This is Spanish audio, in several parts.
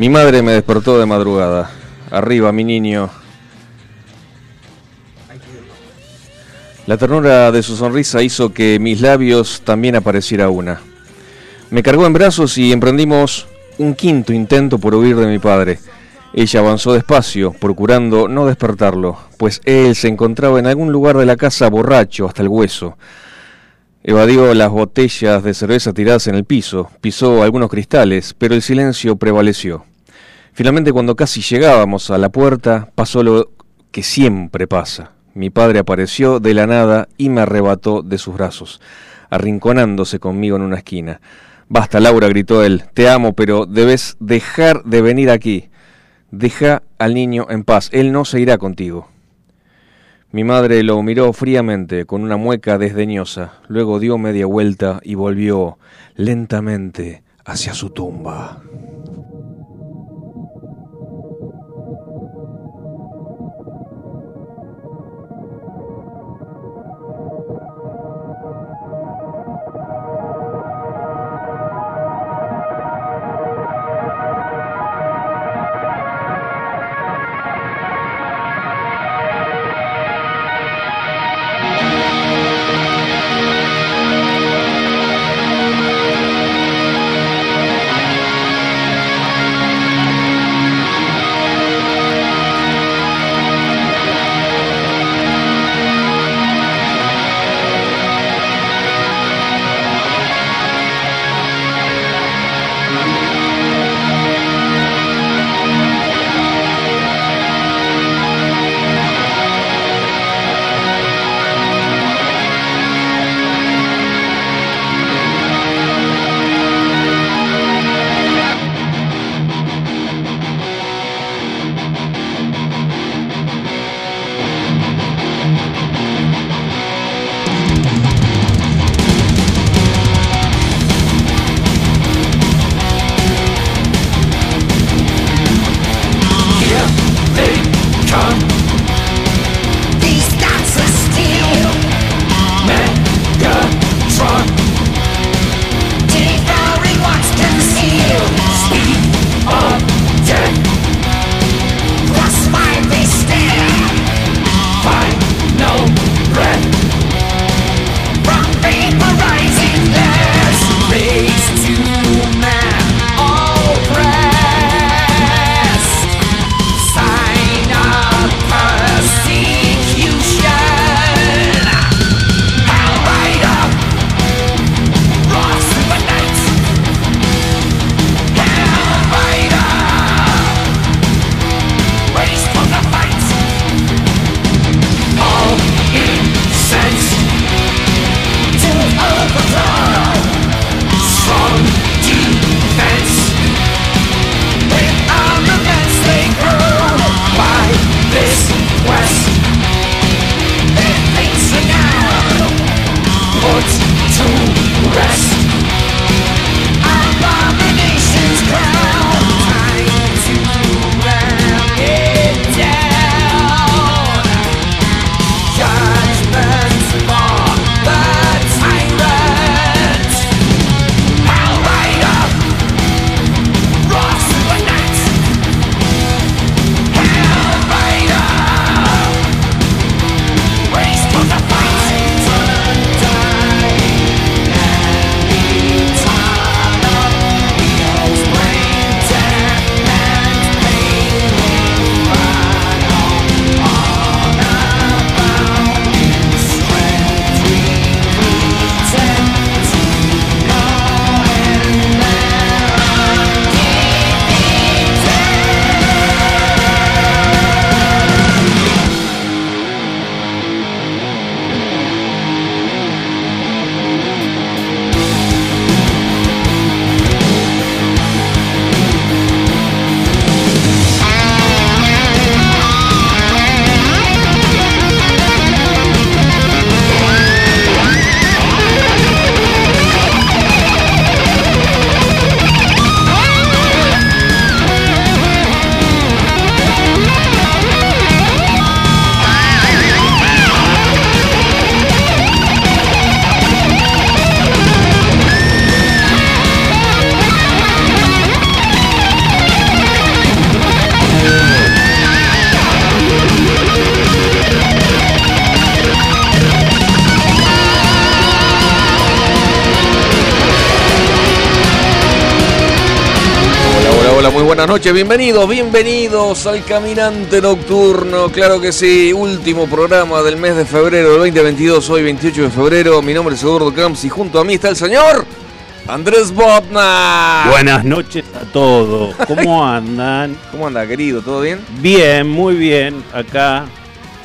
Mi madre me despertó de madrugada. Arriba, mi niño. La ternura de su sonrisa hizo que mis labios también apareciera una. Me cargó en brazos y emprendimos un quinto intento por huir de mi padre. Ella avanzó despacio, procurando no despertarlo, pues él se encontraba en algún lugar de la casa borracho hasta el hueso. Evadió las botellas de cerveza tiradas en el piso, pisó algunos cristales, pero el silencio prevaleció. Finalmente, cuando casi llegábamos a la puerta, pasó lo que siempre pasa. Mi padre apareció de la nada y me arrebató de sus brazos, arrinconándose conmigo en una esquina. Basta, Laura, gritó él, te amo, pero debes dejar de venir aquí. Deja al niño en paz, él no se irá contigo. Mi madre lo miró fríamente, con una mueca desdeñosa, luego dio media vuelta y volvió lentamente hacia su tumba. Noches, bienvenidos, bienvenidos al Caminante Nocturno, claro que sí, último programa del mes de febrero del 2022, hoy 28 de febrero, mi nombre es Eduardo Camps y junto a mí está el señor Andrés Botna. Buenas noches a todos, ¿cómo andan? ¿Cómo anda querido? ¿Todo bien? Bien, muy bien, acá,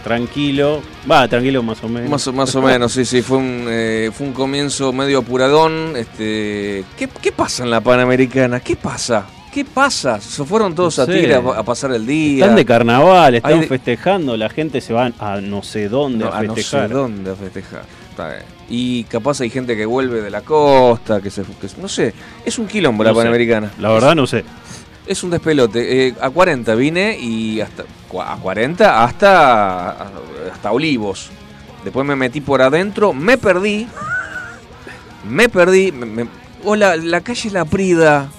tranquilo, va, tranquilo más o menos. Más, más o menos, sí, sí, fue un, eh, fue un comienzo medio apuradón, este, ¿qué, ¿qué pasa en la Panamericana? ¿Qué pasa? ¿Qué pasa? Se fueron todos a Tigre a, pasar el día. Están de carnaval, están festejando, la gente se va a no sé dónde a festejar. A no sé dónde a festejar. Y capaz hay gente que vuelve de la costa, que se. no sé, es un quilombo la Panamericana. La verdad no sé. Es un despelote. Eh, a 40 vine y hasta. A 40 hasta. hasta Olivos. Después me metí por adentro, me perdí. Me perdí. hola, la calle La Prida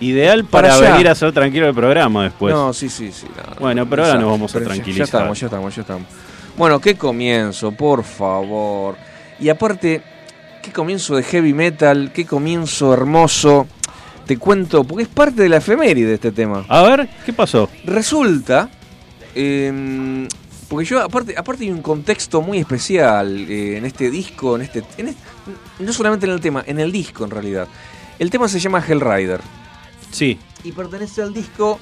Ideal para, venir a hacer tranquilo el programa después. No, sí, sí, sí. bueno, pero ahora nos vamos a tranquilizar. Ya, estamos, ya estamos, ya estamos. Bueno, qué comienzo, por favor. Y aparte, qué comienzo de heavy metal, qué comienzo hermoso. Te cuento, porque es parte de la efeméride de este tema. A ver, ¿qué pasó? Resulta, em, porque yo, aparte, aparte hay un contexto muy especial eh, en este disco, en este, en este, no solamente en el tema, en el disco en realidad. El tema se llama Hellrider. Sí. Y pertenece al disco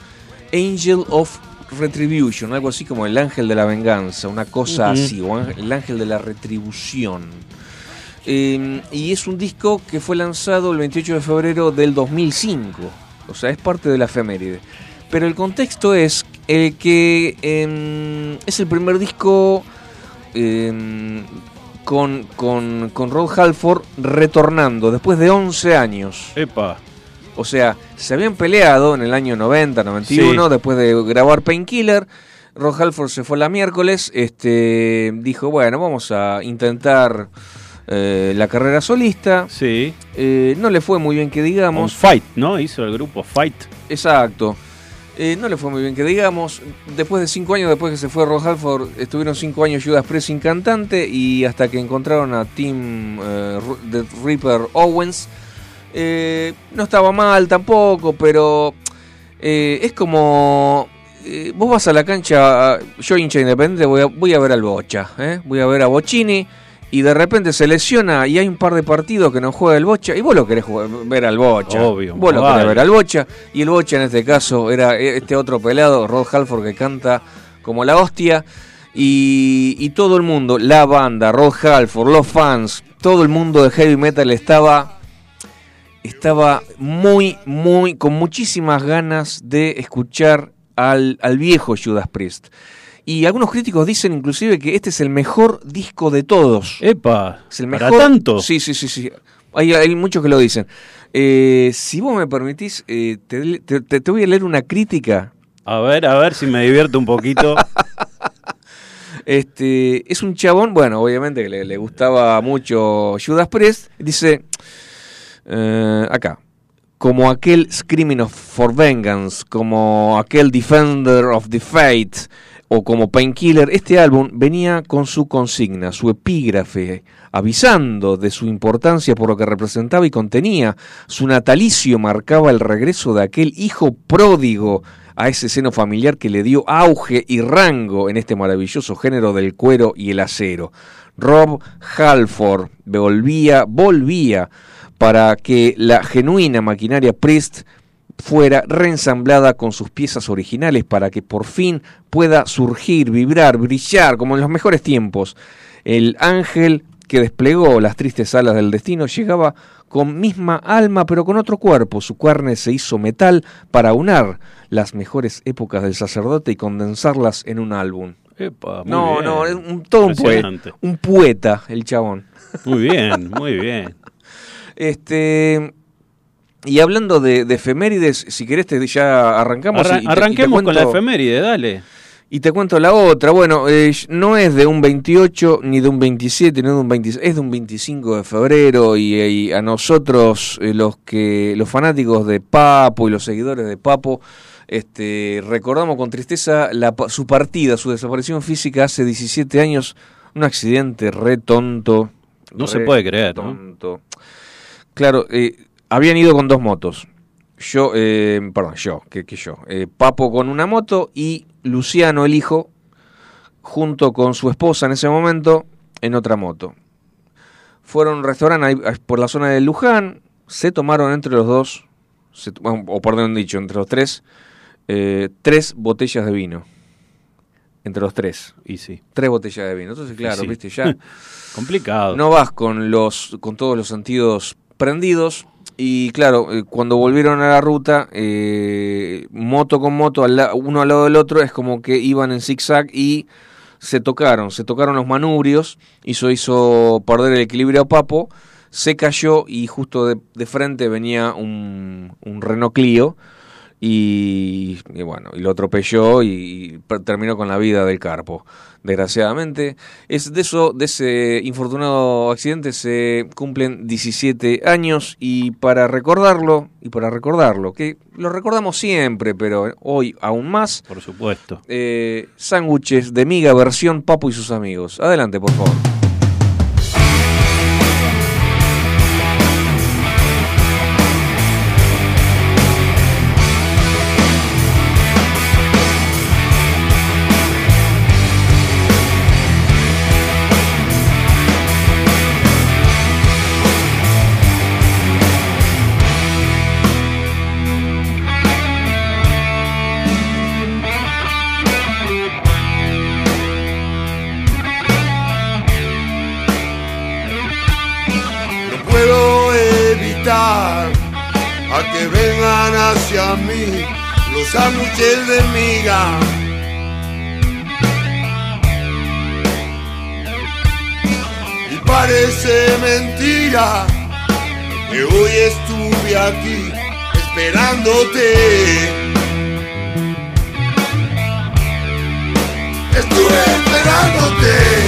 Angel of Retribution, algo así como el ángel de la venganza, una cosa así, o el ángel de la retribución. Em, y es un disco que fue lanzado el 28 de febrero del 2005, o sea, es parte de la efeméride. Pero el contexto es eh, que em, es el primer disco em, con, con, con Rod Halford retornando después de 11 años. Epa. O sea, se habían peleado en el año 90, 91, después de grabar Painkiller. Ron Halford se fue la miércoles, este, dijo, bueno, vamos a intentar eh, la carrera solista. Sí. Eh, no le fue muy bien que digamos. Fight, ¿no? Hizo el grupo Fight. Exacto. Eh, no le fue muy bien que digamos. Después de cinco años, después que se fue Ron Halford, estuvieron cinco años Judas Priest sin cantante y hasta que encontraron a Tim The Reaper Owens eh, no estaba mal tampoco, pero eh, es como... Eh, vos vas a la cancha, yo hincha independiente, voy a, voy a ver al Bocha, voy a ver a Bochini y de repente se lesiona y hay un par de partidos que no juega el Bocha y vos lo querés ver al Bocha. Obvio. Vos lo querés ver al Bocha y el Bocha en este caso era este otro pelado, Rod Halford, que canta como la hostia. Y, y todo el mundo, la banda, Rod Halford, los fans, todo el mundo de heavy metal estaba estaba muy, muy, con muchísimas ganas de escuchar al, viejo Judas Priest. Y algunos críticos dicen inclusive que este es el mejor disco de todos. ¡Epa! Es el mejor. tanto? Sí, sí, sí, sí. Hay, muchos que lo dicen. Eh, si vos me permitís, eh, te, voy a leer una crítica. A ver, a ver si me divierto un poquito. este, es un chabón, bueno, obviamente que le, le gustaba mucho Judas Priest. Dice, eh, acá. Como aquel Screaming for Vengeance, como aquel Defender of the Fate o como Painkiller, este álbum venía con su consigna, su epígrafe, avisando de su importancia por lo que representaba y contenía. Su natalicio marcaba el regreso de aquel hijo pródigo a ese seno familiar que le dio auge y rango en este maravilloso género del cuero y el acero. Rob Halford volvía, volvía para que la genuina maquinaria Priest fuera reensamblada con sus piezas originales para que por fin pueda surgir, vibrar, brillar como en los mejores tiempos. El ángel que desplegó las tristes alas del destino llegaba con misma alma pero con otro cuerpo. Su carne se hizo metal para unar las mejores épocas del sacerdote y condensarlas en un álbum. no, no, es un, todo un poeta, un poeta el chabón. Muy bien, muy bien. Este. Y hablando de, efemérides, si querés te, ya arrancamos. arranquemos con la efeméride, dale. Y te cuento la otra. Bueno, eh, no es de un 28, ni de un 27, ni de un 26, es de un 25 de febrero. Y, a nosotros, eh, los que los fanáticos de Papo y los seguidores de Papo, este, recordamos con tristeza la, su partida, su desaparición física hace 17 años. Un accidente re tonto. No se puede creer, tonto. Claro, eh, habían ido con dos motos. yo, eh, perdón, yo, que, yo, eh, Papo con una moto y Luciano, el hijo, junto con su esposa en ese momento, en otra moto. Fueron a un restaurante por la zona de Luján, se tomaron entre los dos, o perdón dicho, entre los tres, eh, tres botellas de vino. Entre los tres. Y sí. Tres botellas de vino. Entonces, claro, viste, ya. Complicado. No vas con los, con todos los sentidos prendidos. Y claro, eh, cuando volvieron a la ruta, eh, moto con moto, uno al lado del otro, es como que iban en zigzag y se tocaron, se tocaron los manubrios, eso hizo perder el equilibrio a Papo, se cayó y justo de, frente venía un, un Renault Clio y, bueno, y lo atropelló y, terminó con la vida del carpo, desgraciadamente. Es de eso, de ese infortunado accidente se cumplen 17 años y para recordarlo, y para recordarlo, que lo recordamos siempre, pero hoy aún más. Por supuesto. Eh, sándwiches de miga versión Papo y sus amigos. Adelante, por favor. Los sándwiches de miga. Y parece mentira que hoy estuve aquí esperándote. Estuve esperándote.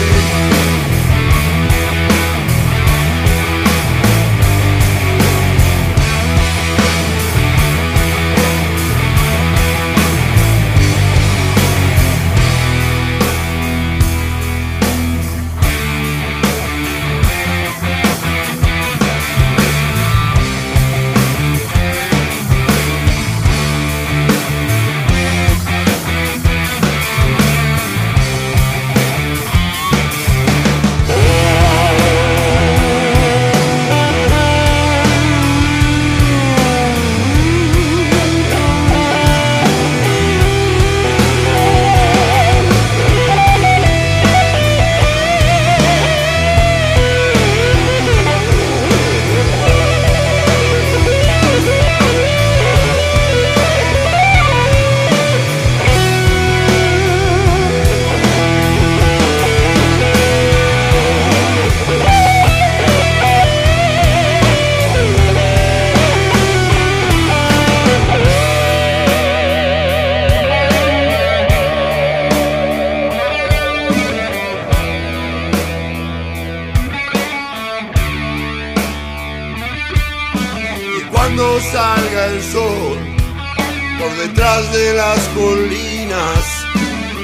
de las colinas.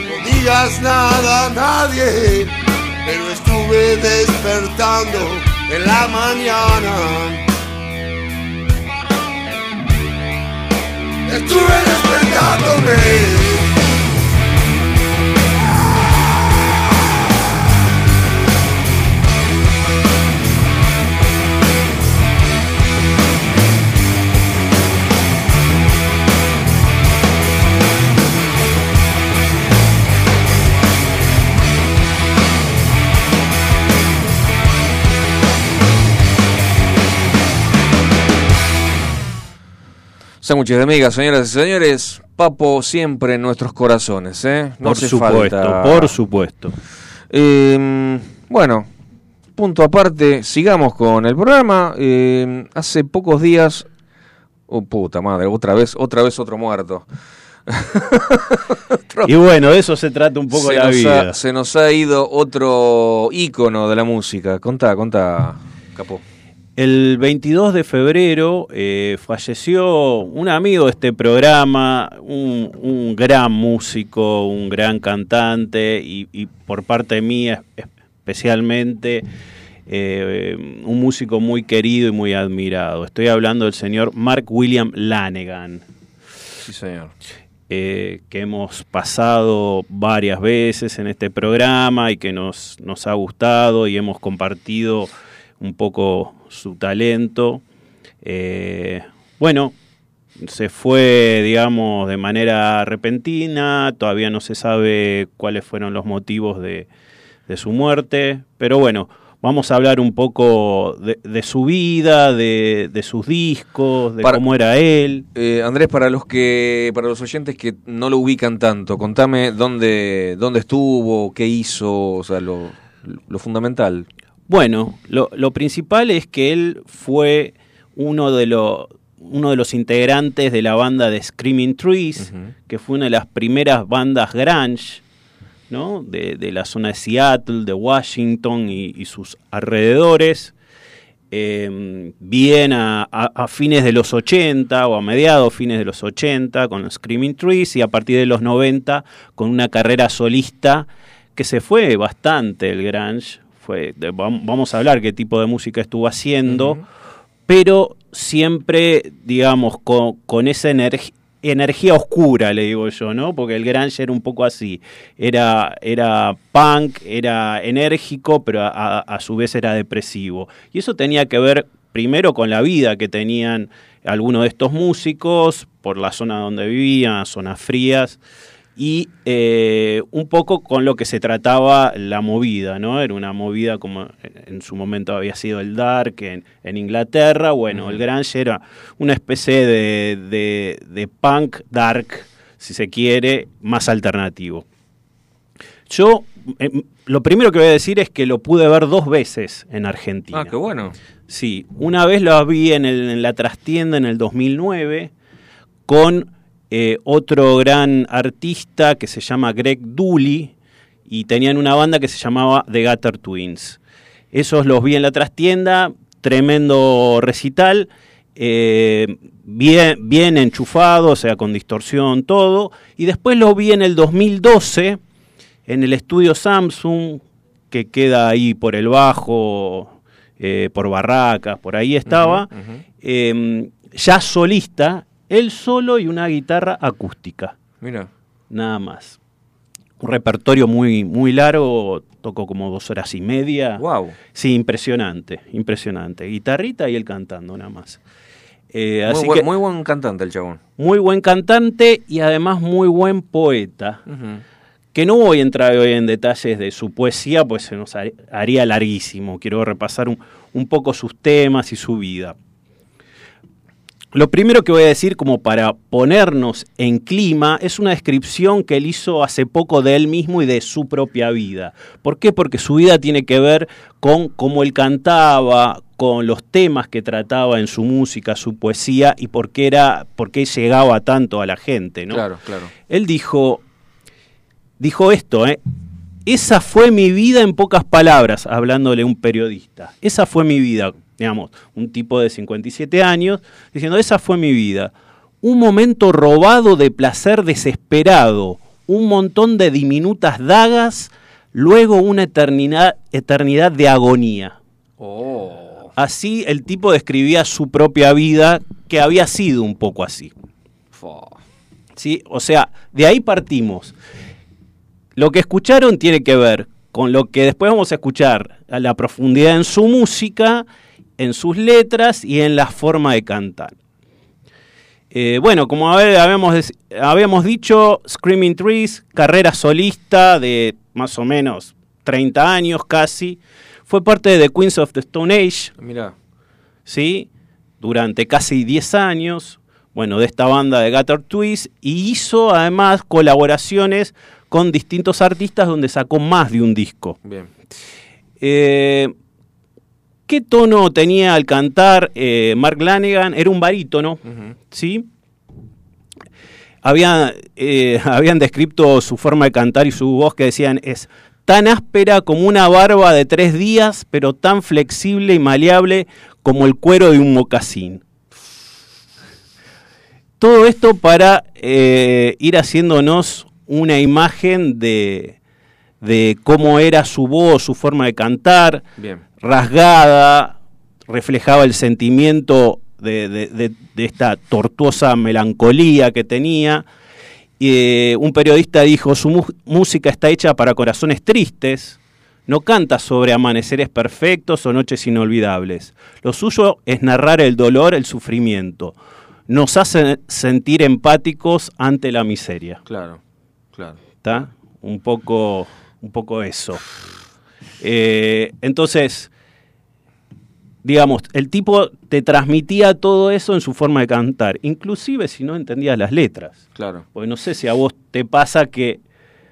No digas nada a nadie, pero estuve despertando en la mañana. Estuve despertándome. Sándwiches de amigas, señoras y señores. Papo siempre en nuestros corazones, ¿eh? No por supuesto, por supuesto. Em, bueno, punto aparte, sigamos con el programa. Em, hace pocos días. Oh, puta madre, otra vez, otra vez otro muerto. y bueno, de eso se trata un poco la vida. se nos ha ido otro ícono de la música. Contá, contá, Capo. El 22 de febrero eh, falleció un amigo de este programa, un, gran músico, un gran cantante y, por parte mía especialmente eh, un músico muy querido y muy admirado. Estoy hablando del señor Mark William Lanegan. Sí, señor. Eh, que hemos pasado varias veces en este programa y que nos, nos ha gustado y hemos compartido un poco su talento. Eh, bueno, se fue, digamos, de manera repentina, todavía no se sabe cuáles fueron los motivos de, de su muerte, pero bueno, Vamos a hablar un poco de, su vida, de, sus discos, de cómo era él. Eh, Andrés, para los que, para los oyentes que no lo ubican tanto, contame dónde, dónde estuvo, qué hizo, o sea, lo, fundamental. Bueno, lo, principal es que él fue uno de uno de los integrantes de la banda de Screaming Trees, que fue una de las primeras bandas grunge de, la zona de Seattle, de Washington y, sus alrededores. Em, bien a, fines de los 80 o a mediados fines de los 80 con los Screaming Trees y a partir de los 90 con una carrera solista que se fue bastante el grunge. Fue, vamos a hablar qué tipo de música estuvo haciendo, pero siempre, digamos, con, con esa energía energía oscura, le digo yo, ¿no? Porque el grunge era un poco así. Era, era punk, era enérgico, pero a, su vez era depresivo. Y eso tenía que ver primero con la vida que tenían algunos de estos músicos por la zona donde vivían, zonas frías y eh, un poco con lo que se trataba la movida, ¿no? Era una movida como en su momento había sido el dark en, Inglaterra, bueno, el grunge era una especie de, de, punk dark, si se quiere, más alternativo. Yo, eh, lo primero que voy a decir es que lo pude ver dos veces en Argentina. Ah, qué bueno. Sí, una vez lo vi en, en la trastienda en el 2009 con eh, otro gran artista que se llama Greg Dooley y tenían una banda que se llamaba The Gutter Twins. Esos los vi en la trastienda, tremendo recital, eh, bien, bien enchufado, o sea, con distorsión, todo. Y después lo vi en el 2012 en el estudio Samsung, que queda ahí por el bajo, eh, por Barracas, por ahí estaba, em, ya solista, él solo y una guitarra acústica. Mira. Nada más. Un repertorio muy, muy largo, tocó como dos horas y media. Wow. Sí, impresionante, impresionante. Guitarrita y él cantando nada más. Eh, muy, buen, muy, buen, cantante el chabón. Muy buen cantante y además muy buen poeta. Que no voy a entrar hoy en detalles de su poesía, pues se nos haría larguísimo. Quiero repasar un, un poco sus temas y su vida. Lo primero que voy a decir como para ponernos en clima es una descripción que él hizo hace poco de él mismo y de su propia vida. ¿Por qué? Porque su vida tiene que ver con cómo él cantaba, con los temas que trataba en su música, su poesía y por qué era, por qué llegaba tanto a la gente, ¿no? Claro, claro. Él dijo, dijo esto, ¿eh? Esa fue mi vida en pocas palabras, hablándole a un periodista. Esa fue mi vida digamos, un tipo de 57 años, diciendo, esa fue mi vida. Un momento robado de placer desesperado, un montón de diminutas dagas, luego una eternidad, eternidad de agonía. Oh. Así el tipo describía su propia vida, que había sido un poco así. ¿Sí? O sea, de ahí partimos. Lo que escucharon tiene que ver con lo que después vamos a escuchar a la profundidad en su música en sus letras y en la forma de cantar. Eh, bueno, como habíamos, habíamos dicho, Screaming Trees, carrera solista de más o menos 30 años casi, fue parte de The Queens of the Stone Age. Mira. ¿Sí? Durante casi 10 años, bueno, de esta banda de Gutter Twist, y hizo además colaboraciones con distintos artistas donde sacó más de un disco. Bien. Eh, ¿Qué tono tenía al cantar eh, Mark Lanegan? Era un barítono, ¿sí? Eh, habían descrito su forma de cantar y su voz que decían es tan áspera como una barba de tres días, pero tan flexible y maleable como el cuero de un mocasín. Todo esto para eh, ir haciéndonos una imagen de, de, cómo era su voz, su forma de cantar. Bien rasgada, reflejaba el sentimiento de, esta tortuosa melancolía que tenía. Eh, un periodista dijo, su música está hecha para corazones tristes, no canta sobre amaneceres perfectos o noches inolvidables. Lo suyo es narrar el dolor, el sufrimiento. Nos hace sentir empáticos ante la miseria. Claro, claro. ¿Está? Un poco, un poco eso. Eh, entonces, digamos, el tipo te transmitía todo eso en su forma de cantar, inclusive si no entendías las letras. Claro. Porque no sé si a vos te pasa que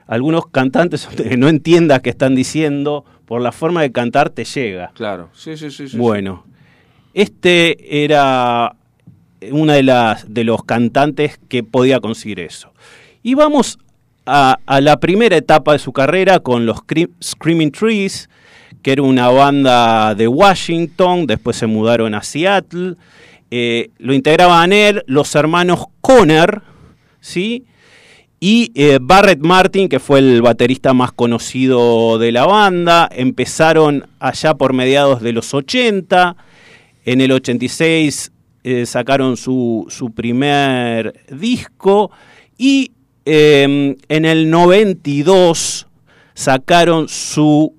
algunos cantantes que no entiendas qué están diciendo, por la forma de cantar te llega. Claro, sí, sí, sí. bueno, este era una de las de los cantantes que podía conseguir eso. Y vamos a, la primera etapa de su carrera con los Screaming Trees, que era una banda de Washington, después se mudaron a Seattle. Eh, lo integraban él, los hermanos Conner, ¿sí? Y eh, Barrett Martin, que fue el baterista más conocido de la banda, empezaron allá por mediados de los 80. En el 86 eh, sacaron su, su, primer disco y em, en el 92 sacaron su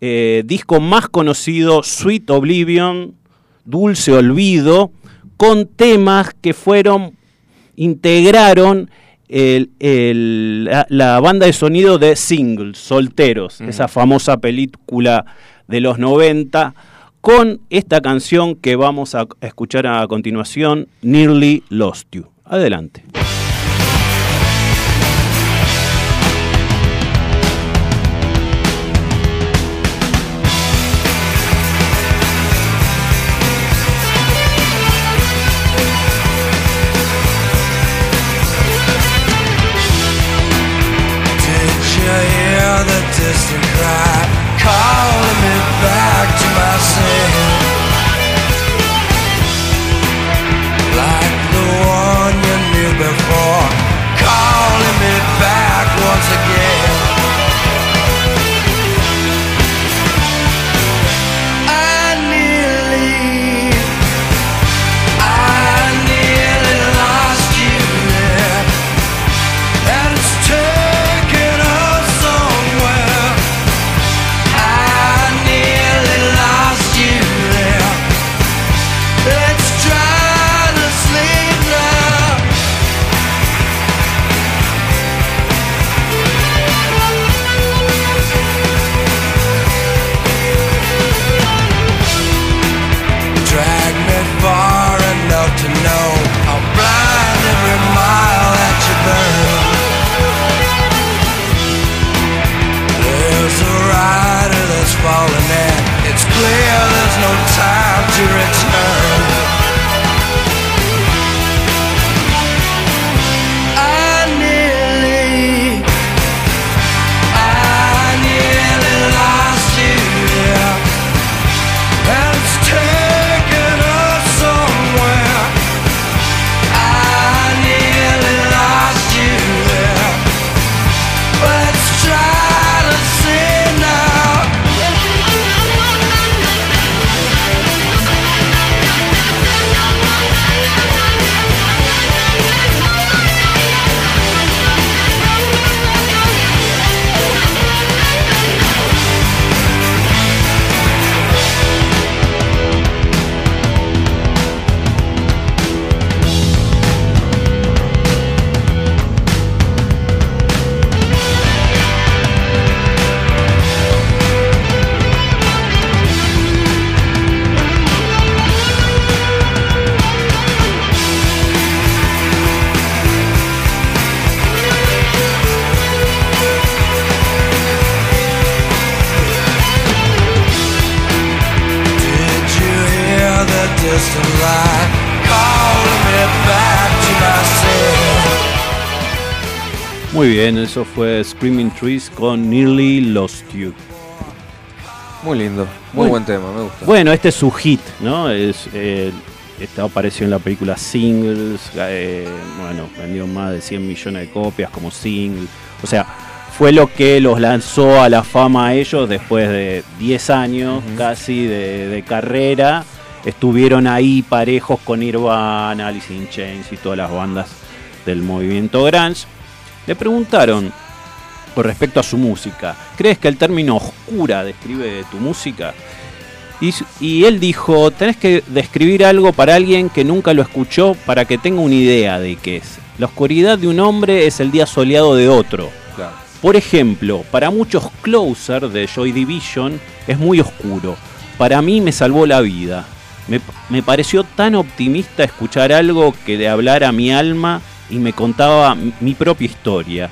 eh, disco más conocido, Sweet Oblivion, Dulce Olvido, con temas que fueron, integraron la, banda de sonido de Singles, Solteros, esa famosa película de los 90, con esta canción que vamos a escuchar a continuación, Nearly Lost You. Adelante. Screaming Trees con Nearly Lost You. Muy lindo, muy, buen tema, me gusta. Bueno, este es su hit, ¿no? Es, eh, este apareció en la película Singles, eh, bueno, vendió más de 100 millones de copias como single. O sea, fue lo que los lanzó a la fama a ellos después de 10 años casi de, carrera. Estuvieron ahí parejos con Nirvana, Alice in Chains y todas las bandas del movimiento grunge. Le preguntaron con respecto a su música, ¿crees que el término oscura describe tu música? Y, él dijo, tenés que describir algo para alguien que nunca lo escuchó para que tenga una idea de qué es. La oscuridad de un hombre es el día soleado de otro. Por ejemplo, para muchos Closer de Joy Division es muy oscuro. Para mí me salvó la vida. Me, me pareció tan optimista escuchar algo que le hablara a mi alma y me contaba mi propia historia.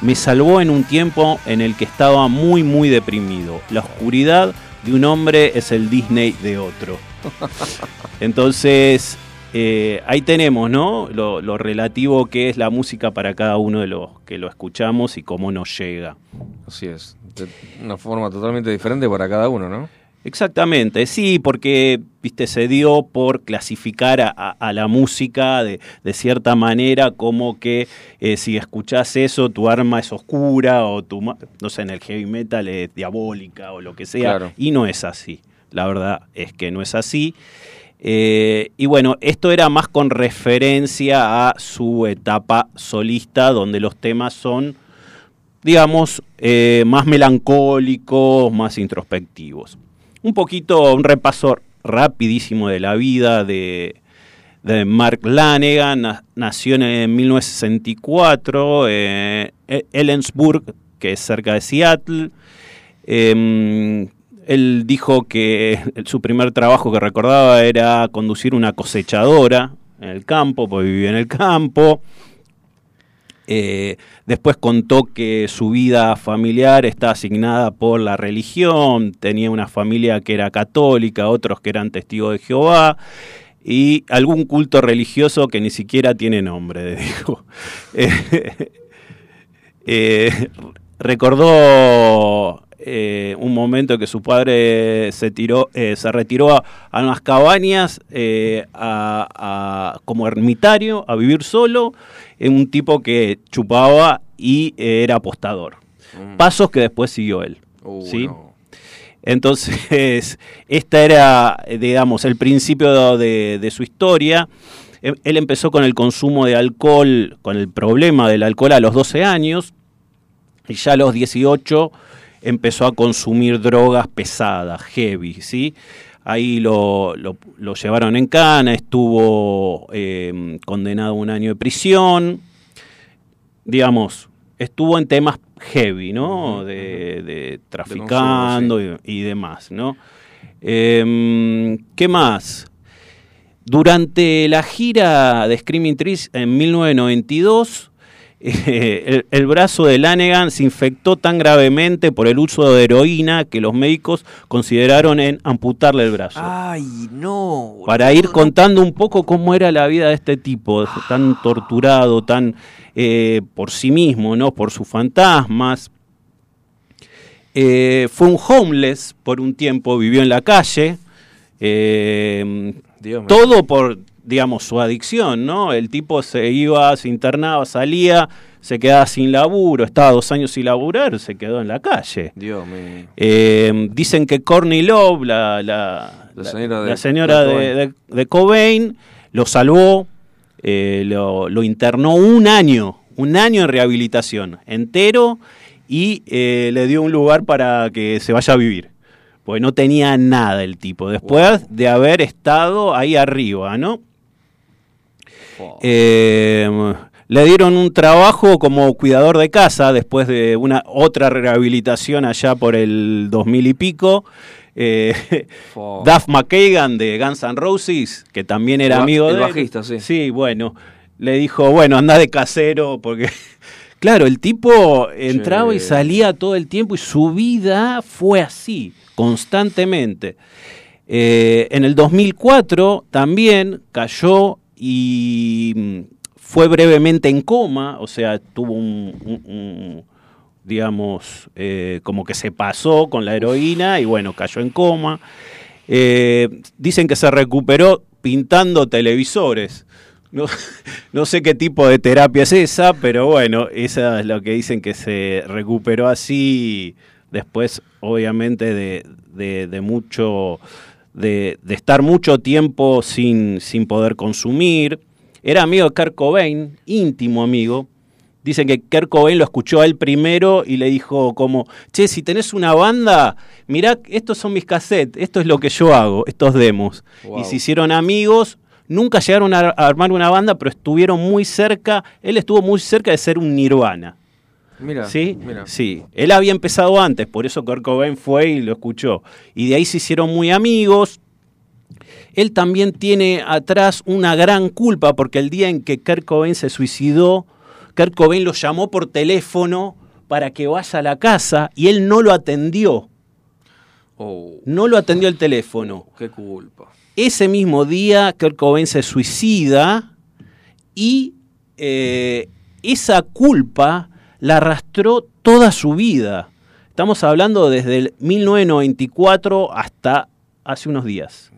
Me salvó en un tiempo en el que estaba muy muy deprimido. La oscuridad de un hombre es el Disney de otro. Entonces, eh, ahí tenemos, ¿no? Lo, relativo que es la música para cada uno de los que lo escuchamos y cómo nos llega. Así es, de una forma totalmente diferente para cada uno, ¿no? Exactamente, sí, porque viste, se dio por clasificar a, la música de, cierta manera, como que eh, si escuchás eso, tu arma es oscura, o tu, no sé, en el heavy metal es diabólica o lo que sea, y no es así. La verdad es que no es así. Eh, y bueno, esto era más con referencia a su etapa solista, donde los temas son, digamos, eh, más melancólicos, más introspectivos un poquito, un repaso rapidísimo de la vida de, Mark Lanegan. nació en 1964 en eh, Ellensburg, que es cerca de Seattle. Em, él dijo que su primer trabajo que recordaba era conducir una cosechadora en el campo, porque vivía en el campo. Eh, después contó que su vida familiar está asignada por la religión, tenía una familia que era católica, otros que eran testigos de Jehová y algún culto religioso que ni siquiera tiene nombre, dijo. Eh, recordó eh, un momento que su padre se tiró, se retiró a, unas cabañas como ermitario a vivir solo un tipo que chupaba y era apostador. Mm. Pasos que después siguió él. Uh, ¿sí? Entonces, este era, digamos, el principio de, su historia. Él empezó con el consumo de alcohol, con el problema del alcohol a los 12 años, y ya a los 18 empezó a consumir drogas pesadas, heavy, ¿sí? Ahí lo, llevaron en cana, estuvo eh, condenado a un año de prisión. Digamos, estuvo en temas heavy, ¿no? de, traficando y, demás, ¿no? Em, ¿Qué más? Durante la gira de Screaming Trees en 1992, el, brazo de Lanegan se infectó tan gravemente por el uso de heroína que los médicos consideraron en amputarle el brazo. Ay, no. Para ir contando un poco cómo era la vida de este tipo, tan torturado, tan eh, por sí mismo, ¿no? Por sus fantasmas. Eh, fue un homeless por un tiempo, vivió en la calle. Eh, todo por digamos, su adicción, ¿no? El tipo se iba, se internaba, salía, se quedaba sin laburo, estaba dos años sin laburar, se quedó en la calle. Dios mío. Eh, dicen que Courtney Love, la, la, señora, de, Cobain, lo salvó, eh, lo, internó un año, un año en rehabilitación entero y eh, le dio un lugar para que se vaya a vivir. Pues no tenía nada el tipo, después de haber estado ahí arriba, ¿no? Eh, le dieron un trabajo como cuidador de casa después de una otra rehabilitación allá por el 2000 y pico. Eh, Duff McKagan de Guns N' Roses, que también era amigo el de bajista, sí. Sí, bueno, le dijo, bueno, anda de casero, porque, claro, el tipo entraba y salía todo el tiempo y su vida fue así, constantemente. Eh, en el 2004 también cayó y mm, fue brevemente en coma, o sea, tuvo un, digamos, eh, como que se pasó con la heroína y bueno, cayó en coma. Eh, dicen que se recuperó pintando televisores, No, no, sé qué tipo de terapia es esa, pero bueno, esa es lo que dicen que se recuperó así después, obviamente, de, de, mucho, de, de, estar mucho tiempo sin, sin poder consumir. Era amigo de Kurt Cobain, íntimo amigo. Dicen que Kurt Cobain lo escuchó a él primero y le dijo como, che, si tenés una banda, mirá, estos son mis cassettes, esto es lo que yo hago, estos demos. Y se hicieron amigos, Nunca llegaron a armar una banda, pero estuvieron muy cerca. Él estuvo muy cerca de ser un Nirvana. Mira, ¿Sí? Sí. Él había empezado antes, por eso Kurt Cobain fue y lo escuchó. Y de ahí se hicieron muy amigos. Él también tiene atrás una gran culpa, porque el día en que Kurt Cobain se suicidó, Kurt Cobain lo llamó por teléfono para que vaya a la casa y él no lo atendió. Oh. No lo atendió el teléfono. Qué culpa. Ese mismo día, Kurt Cobain se suicida y eh, esa culpa la arrastró toda su vida. Estamos hablando desde el 1994 hasta hace unos días.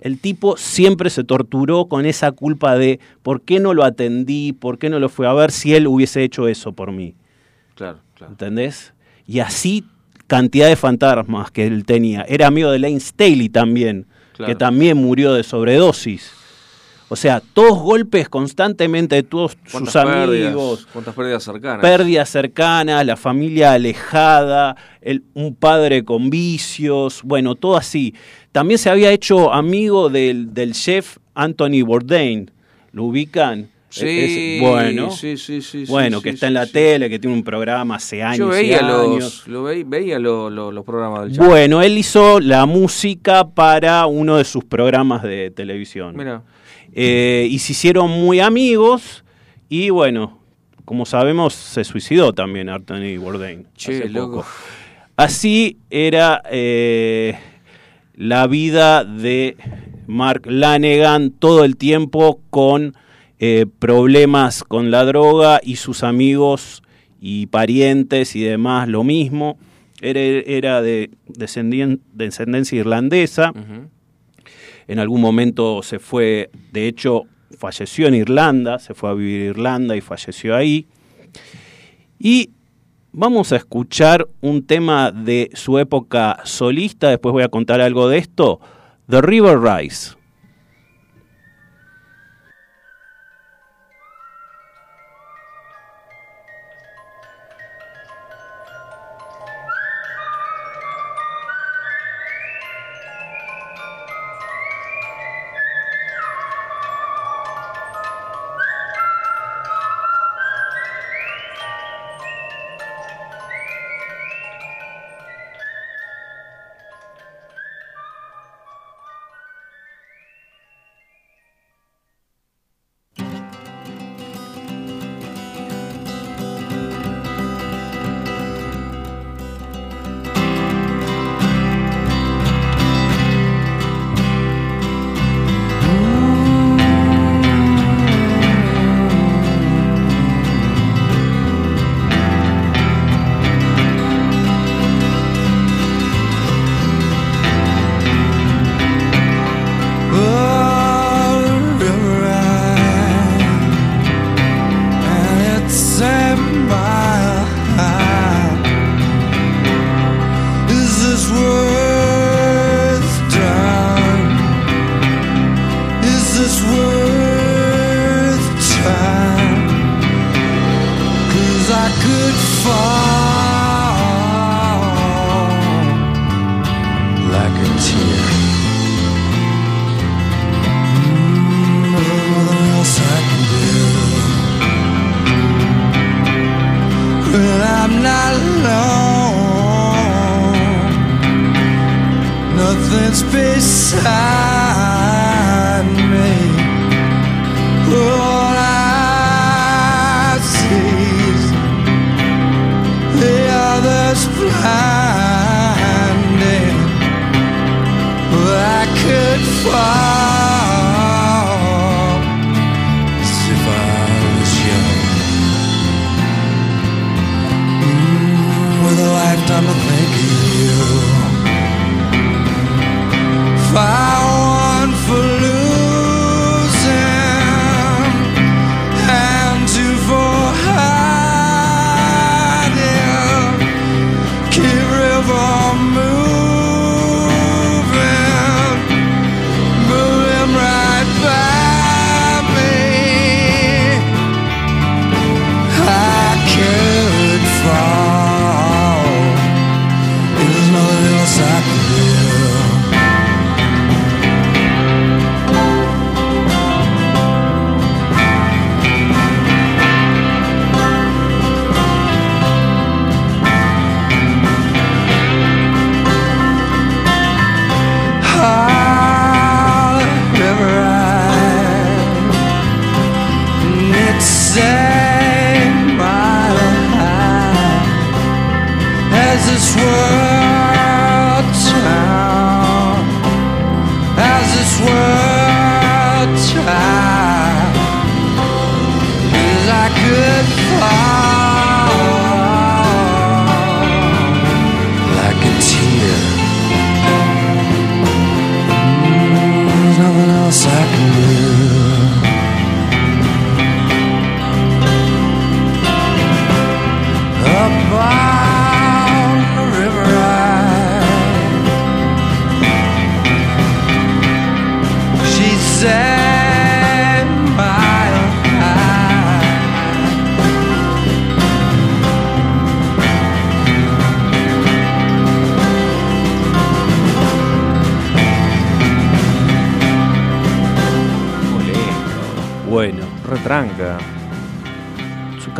El tipo siempre se torturó con esa culpa de por qué no lo atendí, por qué no lo fui a ver si él hubiese hecho eso por mí. Claro, claro. ¿Entendés? Y así cantidad de fantasmas que él tenía. Era amigo de Lane Staley también que también murió de sobredosis. O sea, todos golpes constantemente de todos sus amigos. ¿Cuántas pérdidas cercanas? Pérdidas cercanas, la familia alejada, el, un padre con vicios, bueno, todo así. También se había hecho amigo del, del chef Anthony Bourdain. ¿Lo ubican? Sí, bueno, sí, sí, sí, bueno, que está en la tele, que tiene un programa hace años. Yo veía, Los, lo veía los programas del chat. Bueno, él hizo la música para uno de sus programas de televisión. Mira. Eh, y se hicieron muy amigos y bueno, como sabemos, se suicidó también Anthony Bourdain. Che, loco. Así era eh, la vida de Mark Lanegan todo el tiempo con eh, problemas con la droga y sus amigos y parientes y demás lo mismo. Era, era de, descendencia irlandesa. En algún momento se fue, de hecho, falleció en Irlanda, se fue a vivir a Irlanda y falleció ahí. Y vamos a escuchar un tema de su época solista, después voy a contar algo de esto, The River Rise.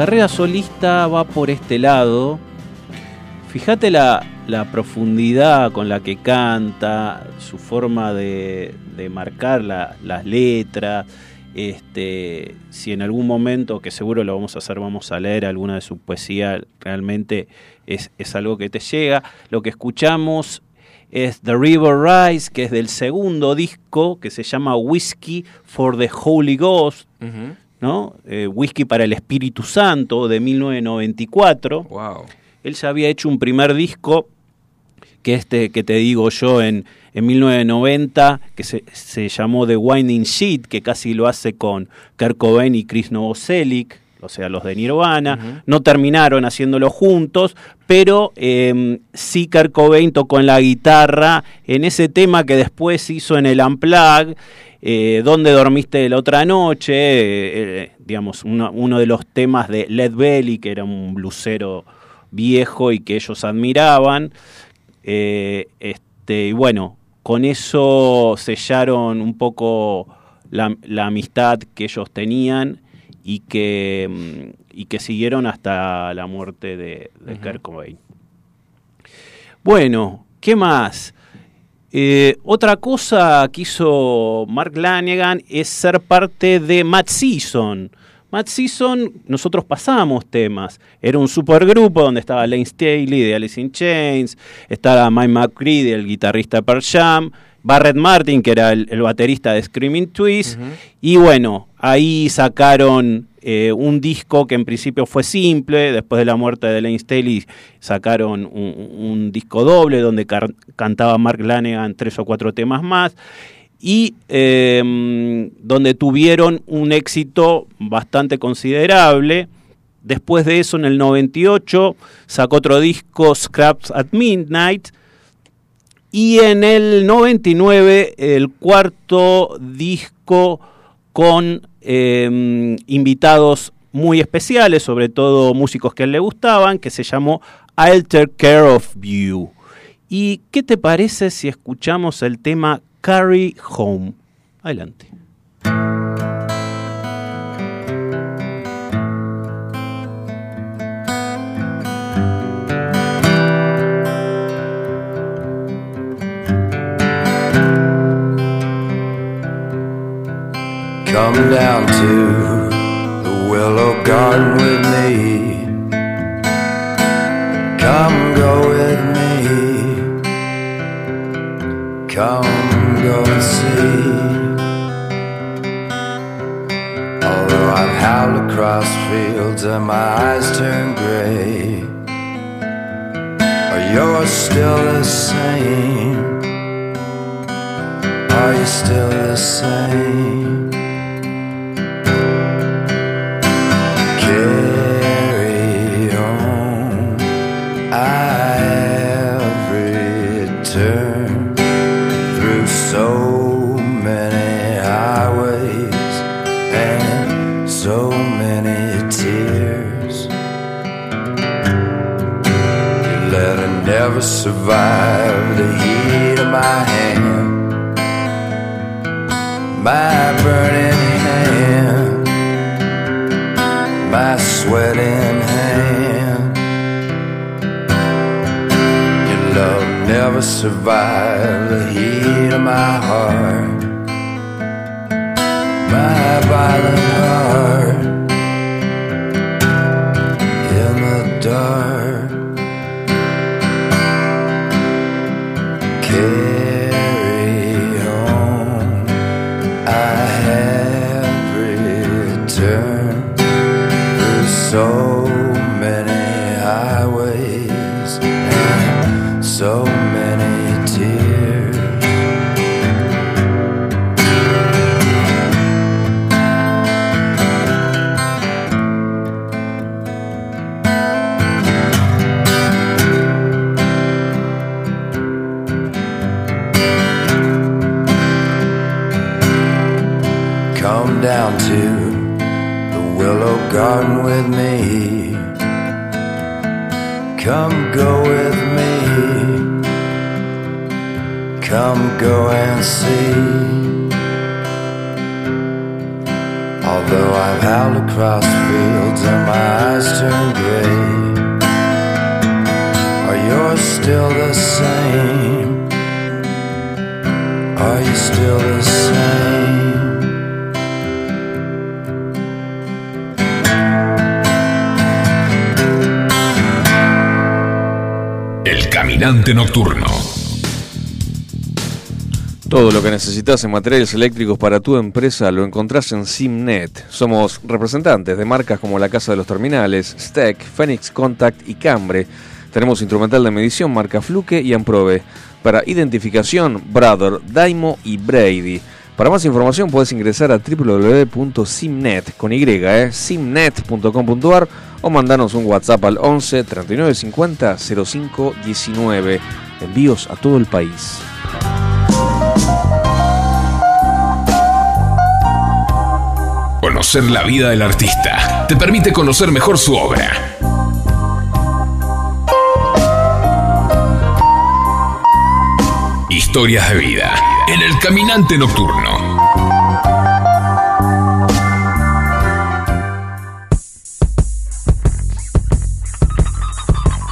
Carrera solista va por este lado. Fíjate la, profundidad con la que canta, su forma de, marcar la- las letras. Este, si en algún momento, que seguro lo vamos a hacer, vamos a leer alguna de su poesía, realmente es algo que te llega. Lo que escuchamos es The River Rise, que es del segundo disco, que se llama Whiskey for the Holy Ghost, ¿no? Eh, Whisky para el Espíritu Santo de 1994. Wow. Él ya había hecho un primer disco, que este que te digo yo en, en 1990, que se, se llamó The Winding Sheet, que casi lo hace con Kurt Cobain y Chris Novoselic, o sea, los de Nirvana. No terminaron haciéndolo juntos, pero eh, sí Kurt Cobain tocó en la guitarra en ese tema que después hizo en el Unplugged, eh, ¿Dónde dormiste la otra noche? Eh, eh, digamos, uno, de los temas de Led Belly, que era un blusero viejo y que ellos admiraban. Eh, este, y bueno, con eso sellaron un poco la, la amistad que ellos tenían y que, mm, y que siguieron hasta la muerte de, de Kurt Cobain. Bueno, ¿qué más? Eh, otra cosa que hizo Mark Lanegan es ser parte de Matt Season. Matt Season, nosotros pasamos temas. Era un supergrupo donde estaba Lane Staley de Alice in Chains, estaba Mike McCready, el guitarrista de Pearl Jam, Barrett Martin, que era el, el baterista de Screaming Twist. Y bueno, ahí sacaron eh, un disco que en principio fue simple. Después de la muerte de Lane Staley, sacaron un, un disco doble donde cantaba Mark Lanegan tres o cuatro temas más. Y eh, donde tuvieron un éxito bastante considerable. Después de eso, en el 98, sacó otro disco, Scraps at Midnight. Y en el 99, el cuarto disco con eh, invitados muy especiales, sobre todo músicos que a él le gustaban, que se llamó I'll Take Care of You. ¿Y qué te parece si escuchamos el tema Carry Home? Adelante. Come down to the willow garden with me. Come go with me. Come go and see. Although I've howled across fields and my eyes turn gray, are yours still the same? Are you still the same? Never survived the heat of my hand. My burning hand, my sweating hand. Your love never survived the heat of my heart, my violent heart Carry necesitas en materiales eléctricos para tu empresa lo encontrás en Simnet. Somos representantes de marcas como la Casa de los Terminales, Steck, Phoenix Contact y Cambre. Tenemos instrumental de medición marca Fluke y Amprobe. Para identificación, Brother, Daimo y Brady. Para más información puedes ingresar a www.simnet con y, eh, simnet.com.ar o mandarnos un WhatsApp al 11 39 50 05 19. Envíos a todo el país. Conocer la vida del artista te permite conocer mejor su obra. Historias de vida en el caminante nocturno.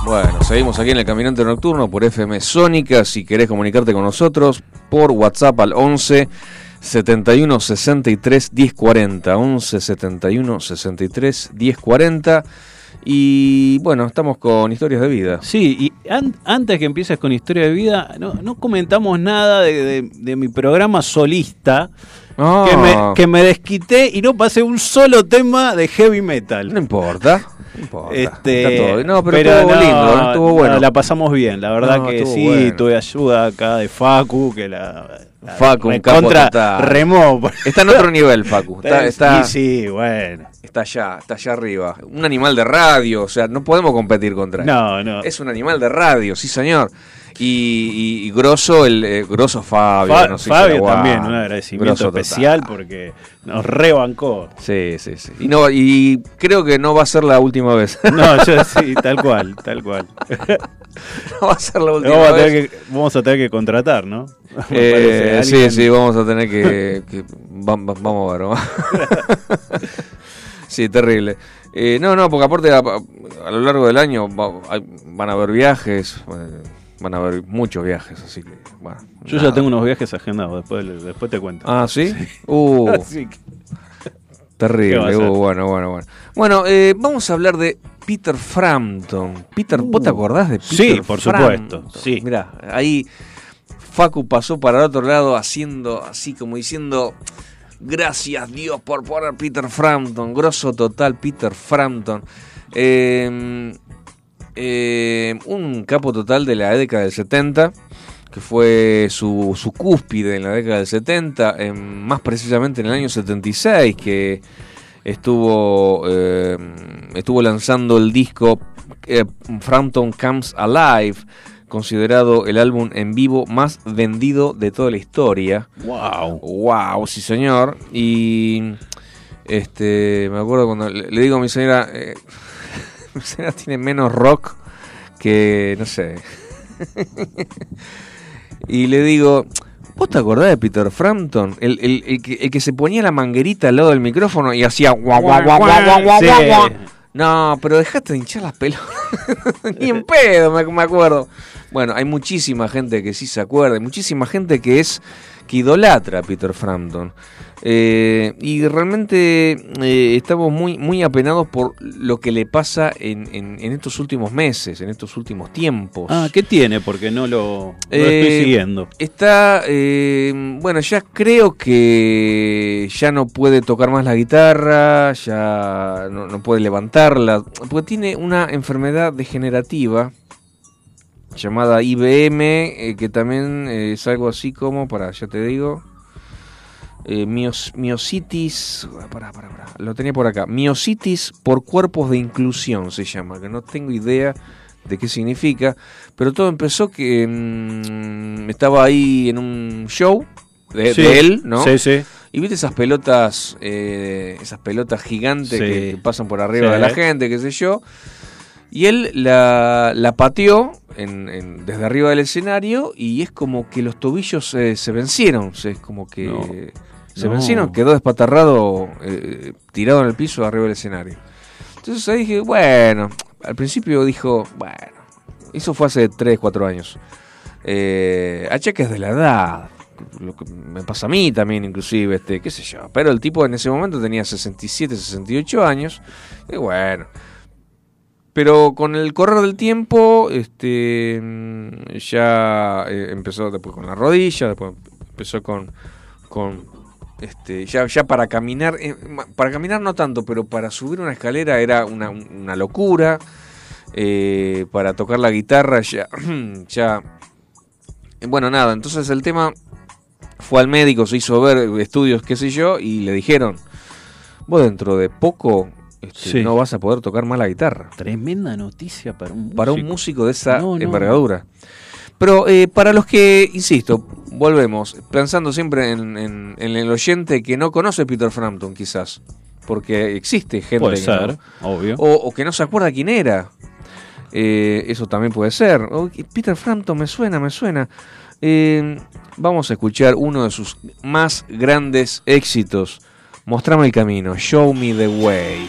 Bueno, seguimos aquí en el Caminante Nocturno por FM Sónica. Si querés comunicarte con nosotros, por WhatsApp al 11 71 63 1040. 11 71 63 1040. Y bueno, estamos con historias de vida. Sí, y an- antes que empieces con historia de vida, no, no comentamos nada de, de- mi programa solista, Ah, que, me, que me desquité y no pasé un solo tema de heavy metal. No importa. No importa. Este, Está todo. No, pero, estuvo no, lindo, estuvo bueno. no, la pasamos bien, la verdad que estuvo sí, tuve ayuda acá de Facu, que la Facu, un recontra total. remó. Está en otro nivel, Facu. Está, está, Sí, sí, bueno. está allá, está allá arriba. Un animal de radio, o sea, no podemos competir contra él. No, no. Es un animal de radio, sí señor. Y, y, y grosso, el eh, grosso Fabio. Fa- Fabio también, un agradecimiento total. especial porque nos rebancó. Sí, sí, sí. Y, no, y creo que no va a ser la última vez. No, yo sí, tal cual, tal cual. no va a ser la última Vamos a, vez. que, vamos a tener que contratar, ¿no? Eh, parece, sí, sí, vamos a tener que... que- va- va- vamos a ver. vamos. sí, terrible. Eh, no, no, porque aparte a, a lo largo del año va- hay- van a haber viajes, eh, van a haber muchos viajes, así que... Bueno, Yo nada. ya tengo unos viajes agendados, después, después te cuento. Ah, ¿sí? Uh, Así que- ¿Qué va terrible. Uh, bueno, bueno, bueno. Bueno, eh, vamos a hablar de Peter Frampton. Peter, ¿vos te acordás de Peter Sí, por Frampton? supuesto, sí. Mirá, ahí Facu pasó para el otro lado haciendo así como diciendo... Gracias Dios por poner Peter Frampton, grosso total Peter Frampton. Eh, eh, un capo total de la década del 70, que fue su, su cúspide en la década del 70, en- más precisamente en el año 76, que estuvo, eh, estuvo lanzando el disco eh, Frampton Comes Alive, considerado el álbum en vivo más vendido de toda la historia. Wow. Wow, sí señor. Y este, me acuerdo cuando le, le digo a mi señora, señora tiene menos rock que, no sé. y le digo, ¿vos te acordás de Peter Frampton? El, el- el que, el que se ponía la manguerita al lado del micrófono y hacía guau, guau, guau, guau, guau, guau, Sí. guau, guau. No, pero dejaste de hinchar las pelotas. Ni en pedo, me, me acuerdo. Bueno, hay muchísima gente que sí se acuerda, hay muchísima gente que es que idolatra a Peter Frampton. Eh, y realmente eh, estamos muy, muy apenados por lo que le pasa en, en- en estos últimos meses, en estos últimos tiempos. Ah, ¿qué tiene? Porque no lo, no lo Eh, estoy siguiendo. Está, eh, bueno, ya creo que ya no puede tocar más la guitarra, ya no, no puede levantarla, porque tiene una enfermedad degenerativa llamada IBM, que también es algo así como, para, ya te digo, eh, mios- miositis, pará, pará, pará, lo tenía por acá, miositis por cuerpos de inclusión se llama, que no tengo idea de qué significa, pero todo empezó que mm, estaba ahí en un show de, Sí. de él, ¿no? Sí, sí. Y viste esas pelotas, eh, esas pelotas gigantes Sí. que, que pasan por arriba Sí. de la gente, qué sé yo. Y él la, la pateó en- en- desde arriba del escenario y es como que los tobillos eh, se vencieron. o sea, es como que No. Se No. quedó despatarrado, eh, tirado en el piso arriba del escenario. Entonces ahí dije, bueno, al principio dijo, bueno, eso fue hace 3, 4 años. Eh, a cheques de la edad, lo que me pasa a mí también inclusive, este, qué sé yo. Pero el tipo en ese momento tenía 67, 68 años, y bueno. Pero con el correr del tiempo, este, ya eh, empezó después con la rodilla, después empezó con, con este, ya, ya para caminar, eh, para caminar no tanto, pero para subir una escalera era una, una locura. Eh, para tocar la guitarra ya, ya, bueno nada, entonces el tema fue al médico, se hizo ver estudios, qué sé yo, y le dijeron, vos dentro de poco este, Sí. no vas a poder tocar más la guitarra Tremenda noticia para un músico. para un músico de esa No, no. envergadura. Pero eh, para los que, insisto, volvemos, pensando siempre en, en- en el oyente que no conoce Peter Frampton, quizás, porque existe gente Puede que ser, no- obvio. o, o que no se acuerda quién era. Eh, eso también puede ser. Peter Frampton me suena, me suena. Eh, vamos a escuchar uno de sus más grandes éxitos. Mostrame el camino, show me the way.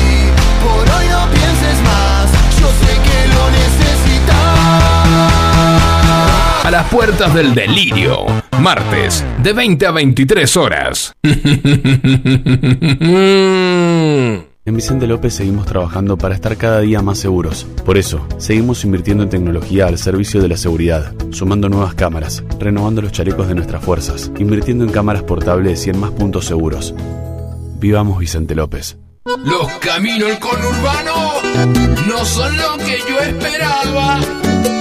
A las puertas del delirio, martes, de 20 a 23 horas. En Vicente López seguimos trabajando para estar cada día más seguros. Por eso, seguimos invirtiendo en tecnología al servicio de la seguridad, sumando nuevas cámaras, renovando los chalecos de nuestras fuerzas, invirtiendo en cámaras portables y en más puntos seguros. Vivamos Vicente López. Los caminos del conurbano no son lo que yo esperaba,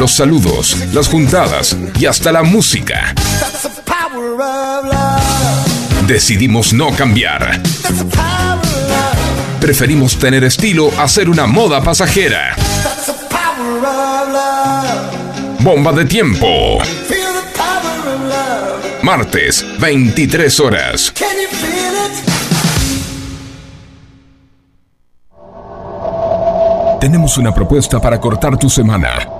Los saludos, las juntadas y hasta la música. Decidimos no cambiar. Preferimos tener estilo a ser una moda pasajera. Bomba de tiempo. Martes, 23 horas. Tenemos una propuesta para cortar tu semana.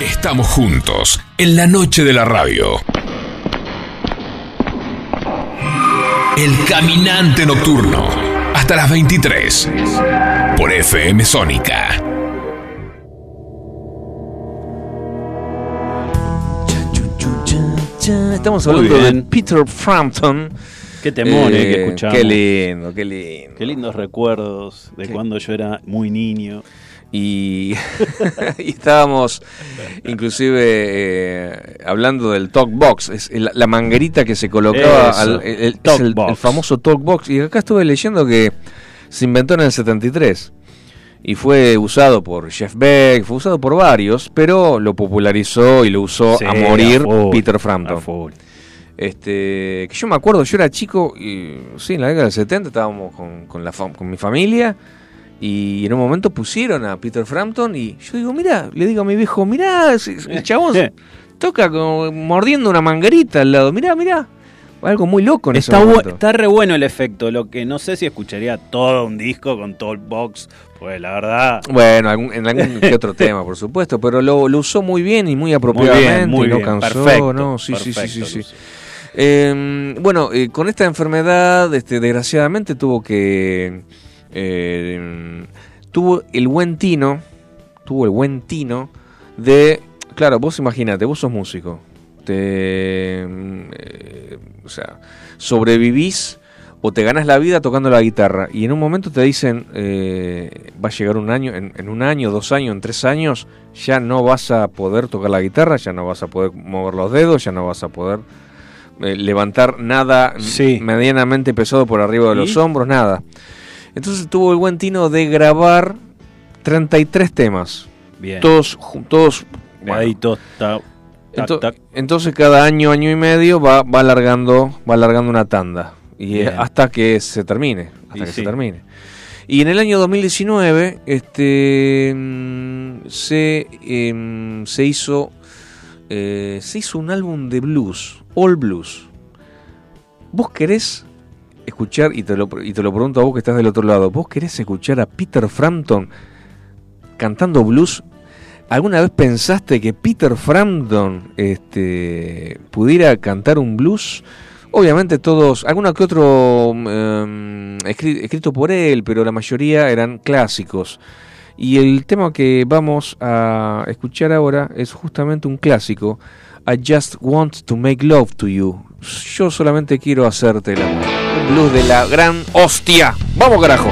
Estamos juntos en la noche de la radio. El Caminante Nocturno. Hasta las 23. Por FM Sónica. Estamos hablando de. Peter Frampton. Qué temor eh, que Eh, escuchamos. Qué lindo, qué lindo. Qué lindos recuerdos de cuando yo era muy niño. Y, y estábamos inclusive eh, hablando del talk box, es el- la manguerita que se colocaba, Eso, al, el, es famoso talk box. Y acá estuve leyendo que se inventó en el 73 y fue usado por Jeff Beck, fue usado por varios, pero lo popularizó y lo usó Sí, a morir a full, Peter Frampton. Este, que yo me acuerdo, yo era chico, y sí, en la década del 70 estábamos con, con, la con mi familia y en un momento pusieron a Peter Frampton y yo digo, mira, le digo a mi viejo, mira, el chabón toca como mordiendo una manguerita al lado, mira, mira, algo muy loco en ese Está, momento. está re bueno el efecto, lo que no sé si escucharía todo un disco con Talk Box, pues la verdad... Bueno, algún- en algún que otro tema, por supuesto, pero lo, lo usó muy bien y muy apropiadamente, muy y no bien, cansó, perfecto, ¿no? Sí, sí, sí, perfecto sí, sí. Eh, bueno, eh, con esta enfermedad, este, desgraciadamente tuvo que. Eh, tuvo el buen tino. Tuvo el buen tino de. Claro, vos imagínate, vos sos músico. Te. mm, eh, o sea, sobrevivís o te ganas la vida tocando la guitarra. Y en un momento te dicen, eh, va a llegar un año, en, en un año, dos años, en tres años, ya no vas a poder tocar la guitarra, ya no vas a poder mover los dedos, ya no vas a poder eh, levantar nada medianamente pesado por arriba de los hombros, nada. Entonces tuvo el buen tino de grabar 33 temas. Bien. Todos, todos bueno, Ahí entonces cada año, año y medio va, va alargando, va alargando una tanda. Y Bien. eh, hasta que se termine. Hasta Y que sí. se termine. Y en el año 2019 este, mm, se, em, se hizo eh, se hizo un álbum de blues, all blues. ¿Vos querés escuchar, y te, lo, y te lo pregunto a vos que estás del otro lado, ¿vos querés escuchar a Peter Frampton cantando blues? ¿Alguna vez pensaste que Peter Frampton este, pudiera cantar un blues? Obviamente todos, alguno que otro em, escri- escrito por él, pero la mayoría eran clásicos. Y el tema que vamos a escuchar ahora es justamente un clásico. I just want to make love to you. Yo solamente quiero hacerte el amor. Un blues de la gran hostia. Vamos carajo.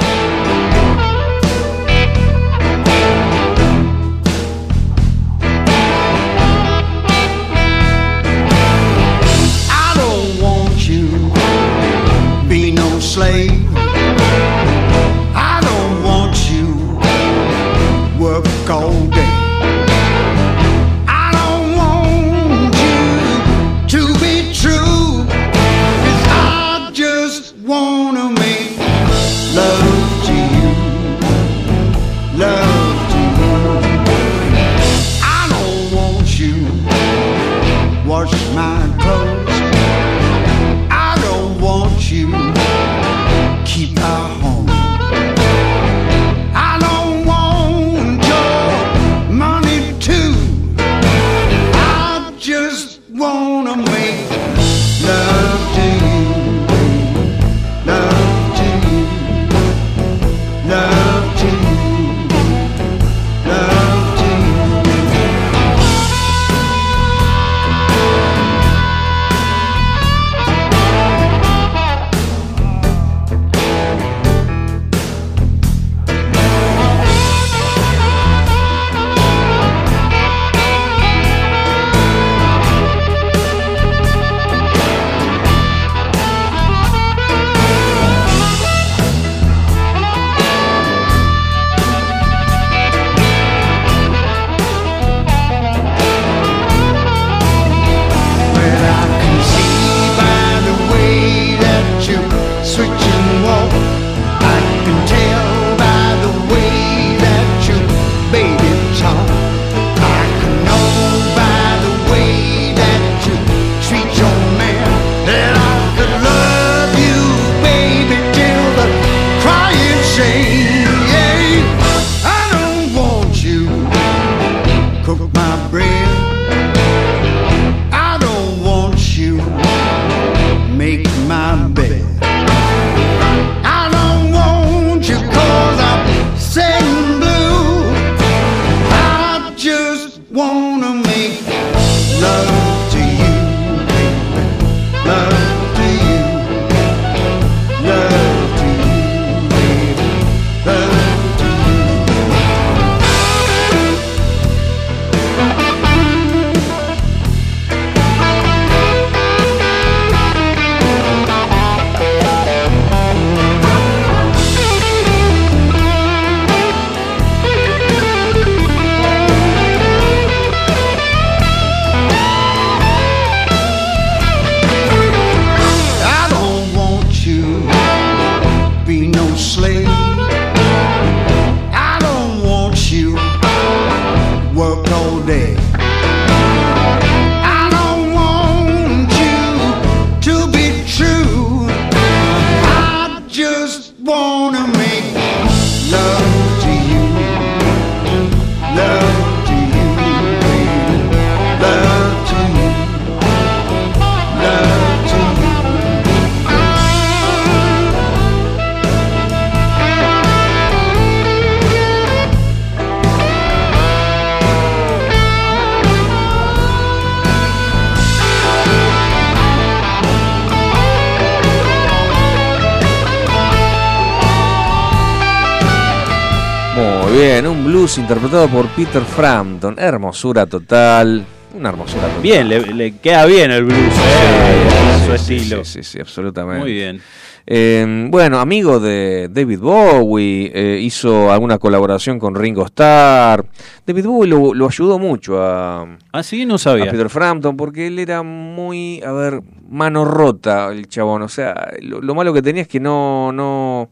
Blues interpretado por Peter Frampton. Hermosura total. Una hermosura total. Bien, le, le queda bien el blues, eh, su Sí, estilo. Sí, sí, sí, absolutamente. Muy bien. Eh, bueno, amigo de David Bowie, eh, hizo alguna colaboración con Ringo Starr. David Bowie lo, lo ayudó mucho a, Ah, sí, no sabía. a Peter Frampton porque él era muy, a ver, mano rota el chabón. O sea, lo, lo malo que tenía es que no, no,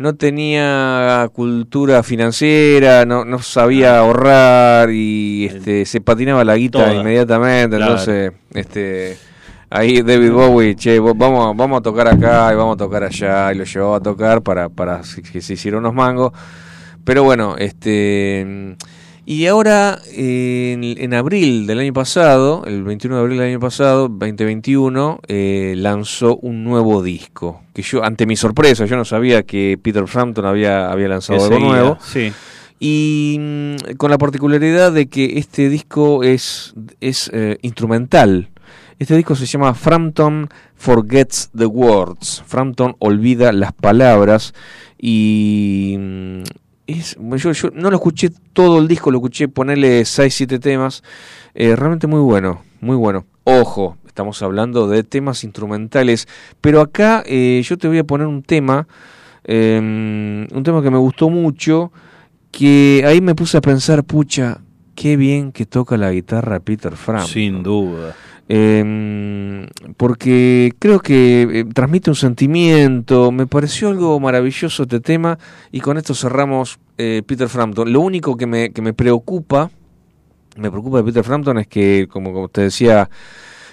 no tenía cultura financiera, no, no sabía ahorrar y este, se patinaba la guita Toda. inmediatamente. Claro. Entonces, este, ahí David Bowie, che, vamos, vamos a tocar acá y vamos a tocar allá y lo llevaba a tocar para, para que se hiciera unos mangos. Pero bueno, este. Y ahora, eh, en, en abril del año pasado, el 21 de abril del año pasado, 2021, eh, lanzó un nuevo disco. Que yo, ante mi sorpresa, yo no sabía que Peter Frampton había, había lanzado Que algo seguía, nuevo. Sí. Y mm, con la particularidad de que este disco es, es eh, instrumental. Este disco se llama Frampton Forgets the Words. Frampton olvida las palabras. Y mm, yo, no lo escuché todo el disco, lo escuché ponerle 6-7 temas. Eh, realmente muy bueno, muy bueno. Ojo, estamos hablando de temas instrumentales. Pero acá eh, yo te voy a poner un tema. eh, un tema que me gustó mucho que ahí me puse a pensar, pucha, qué bien que toca la guitarra Peter Frampton. Sin duda. Eh, porque creo que eh, transmite un sentimiento, me pareció algo maravilloso este tema y con esto cerramos eh, Peter Frampton. Lo único que me, que me preocupa, me preocupa de Peter Frampton es que, como, como te decía,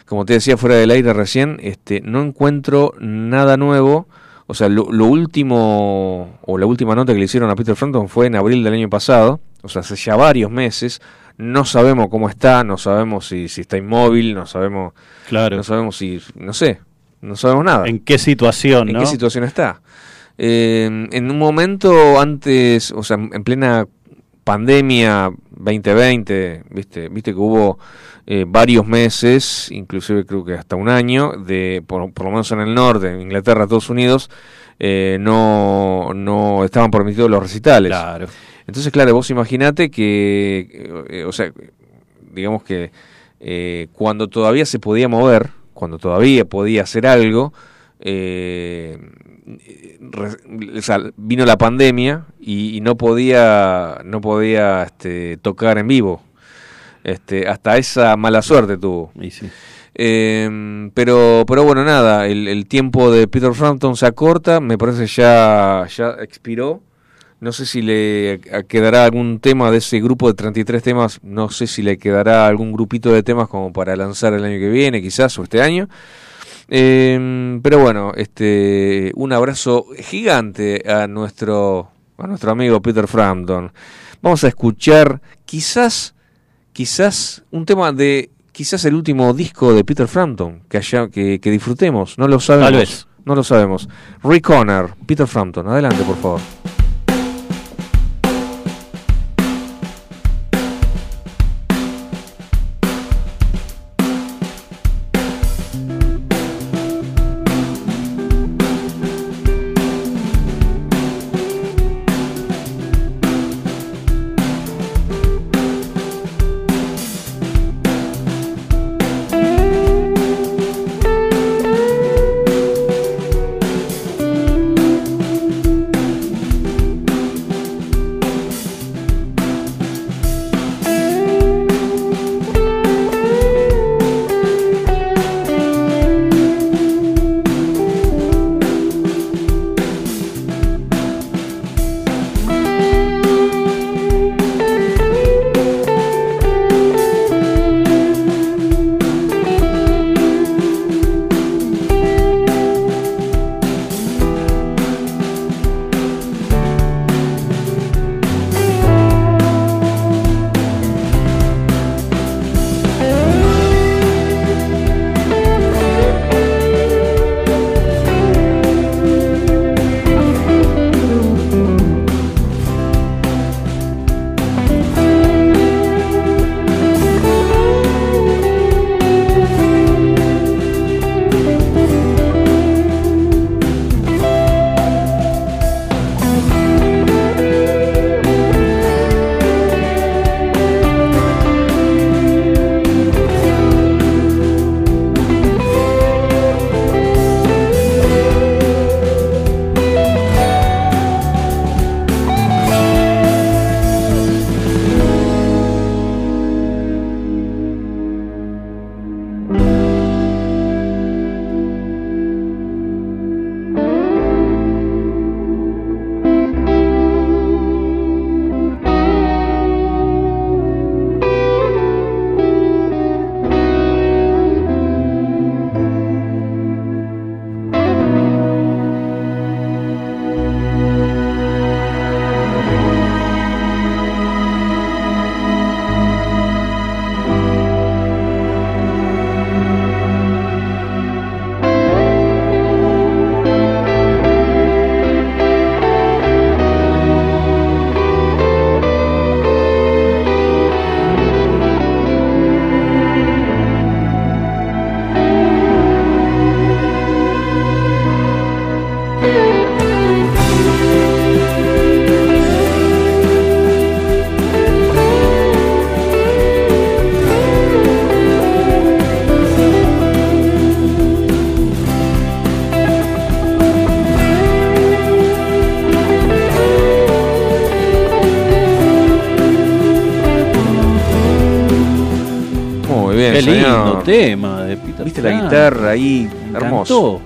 como te decía fuera del aire recién, este, no encuentro nada nuevo. O sea, lo, lo último, o la última nota que le hicieron a Peter Frampton fue en abril del año pasado, o sea, hace ya varios meses. No sabemos cómo está, no sabemos si, si está inmóvil, no sabemos, Claro. no sabemos si, no sé, no sabemos nada. ¿En qué situación, ¿En no? qué situación está? Eh, en un momento antes, o sea, en plena pandemia 2020, viste, viste que hubo eh, varios meses, inclusive creo que hasta un año, de por, por lo menos en el norte, en Inglaterra, Estados Unidos, eh, no, no estaban permitidos los recitales. Claro. Entonces, claro, vos imaginate que, eh, o sea, digamos que eh, cuando todavía se podía mover, cuando todavía podía hacer algo, eh, re- o sea, vino la pandemia y, y no podía, no podía este, tocar en vivo. Este, hasta esa mala suerte tuvo. Y sí. Eh, pero, pero bueno, nada, el, el tiempo de Peter Frampton se acorta, me parece ya, ya expiró. No sé si le quedará algún tema de ese grupo de 33 temas, no sé si le quedará algún grupito de temas como para lanzar el año que viene, quizás, o este año. Eh, pero bueno, este, un abrazo gigante a nuestro, a nuestro amigo Peter Frampton. Vamos a escuchar quizás, quizás un tema de, quizás el último disco de Peter Frampton que haya, que, que disfrutemos. No lo sabemos. Tal vez. No lo sabemos. Rick Honor, Peter Frampton. Adelante, por favor.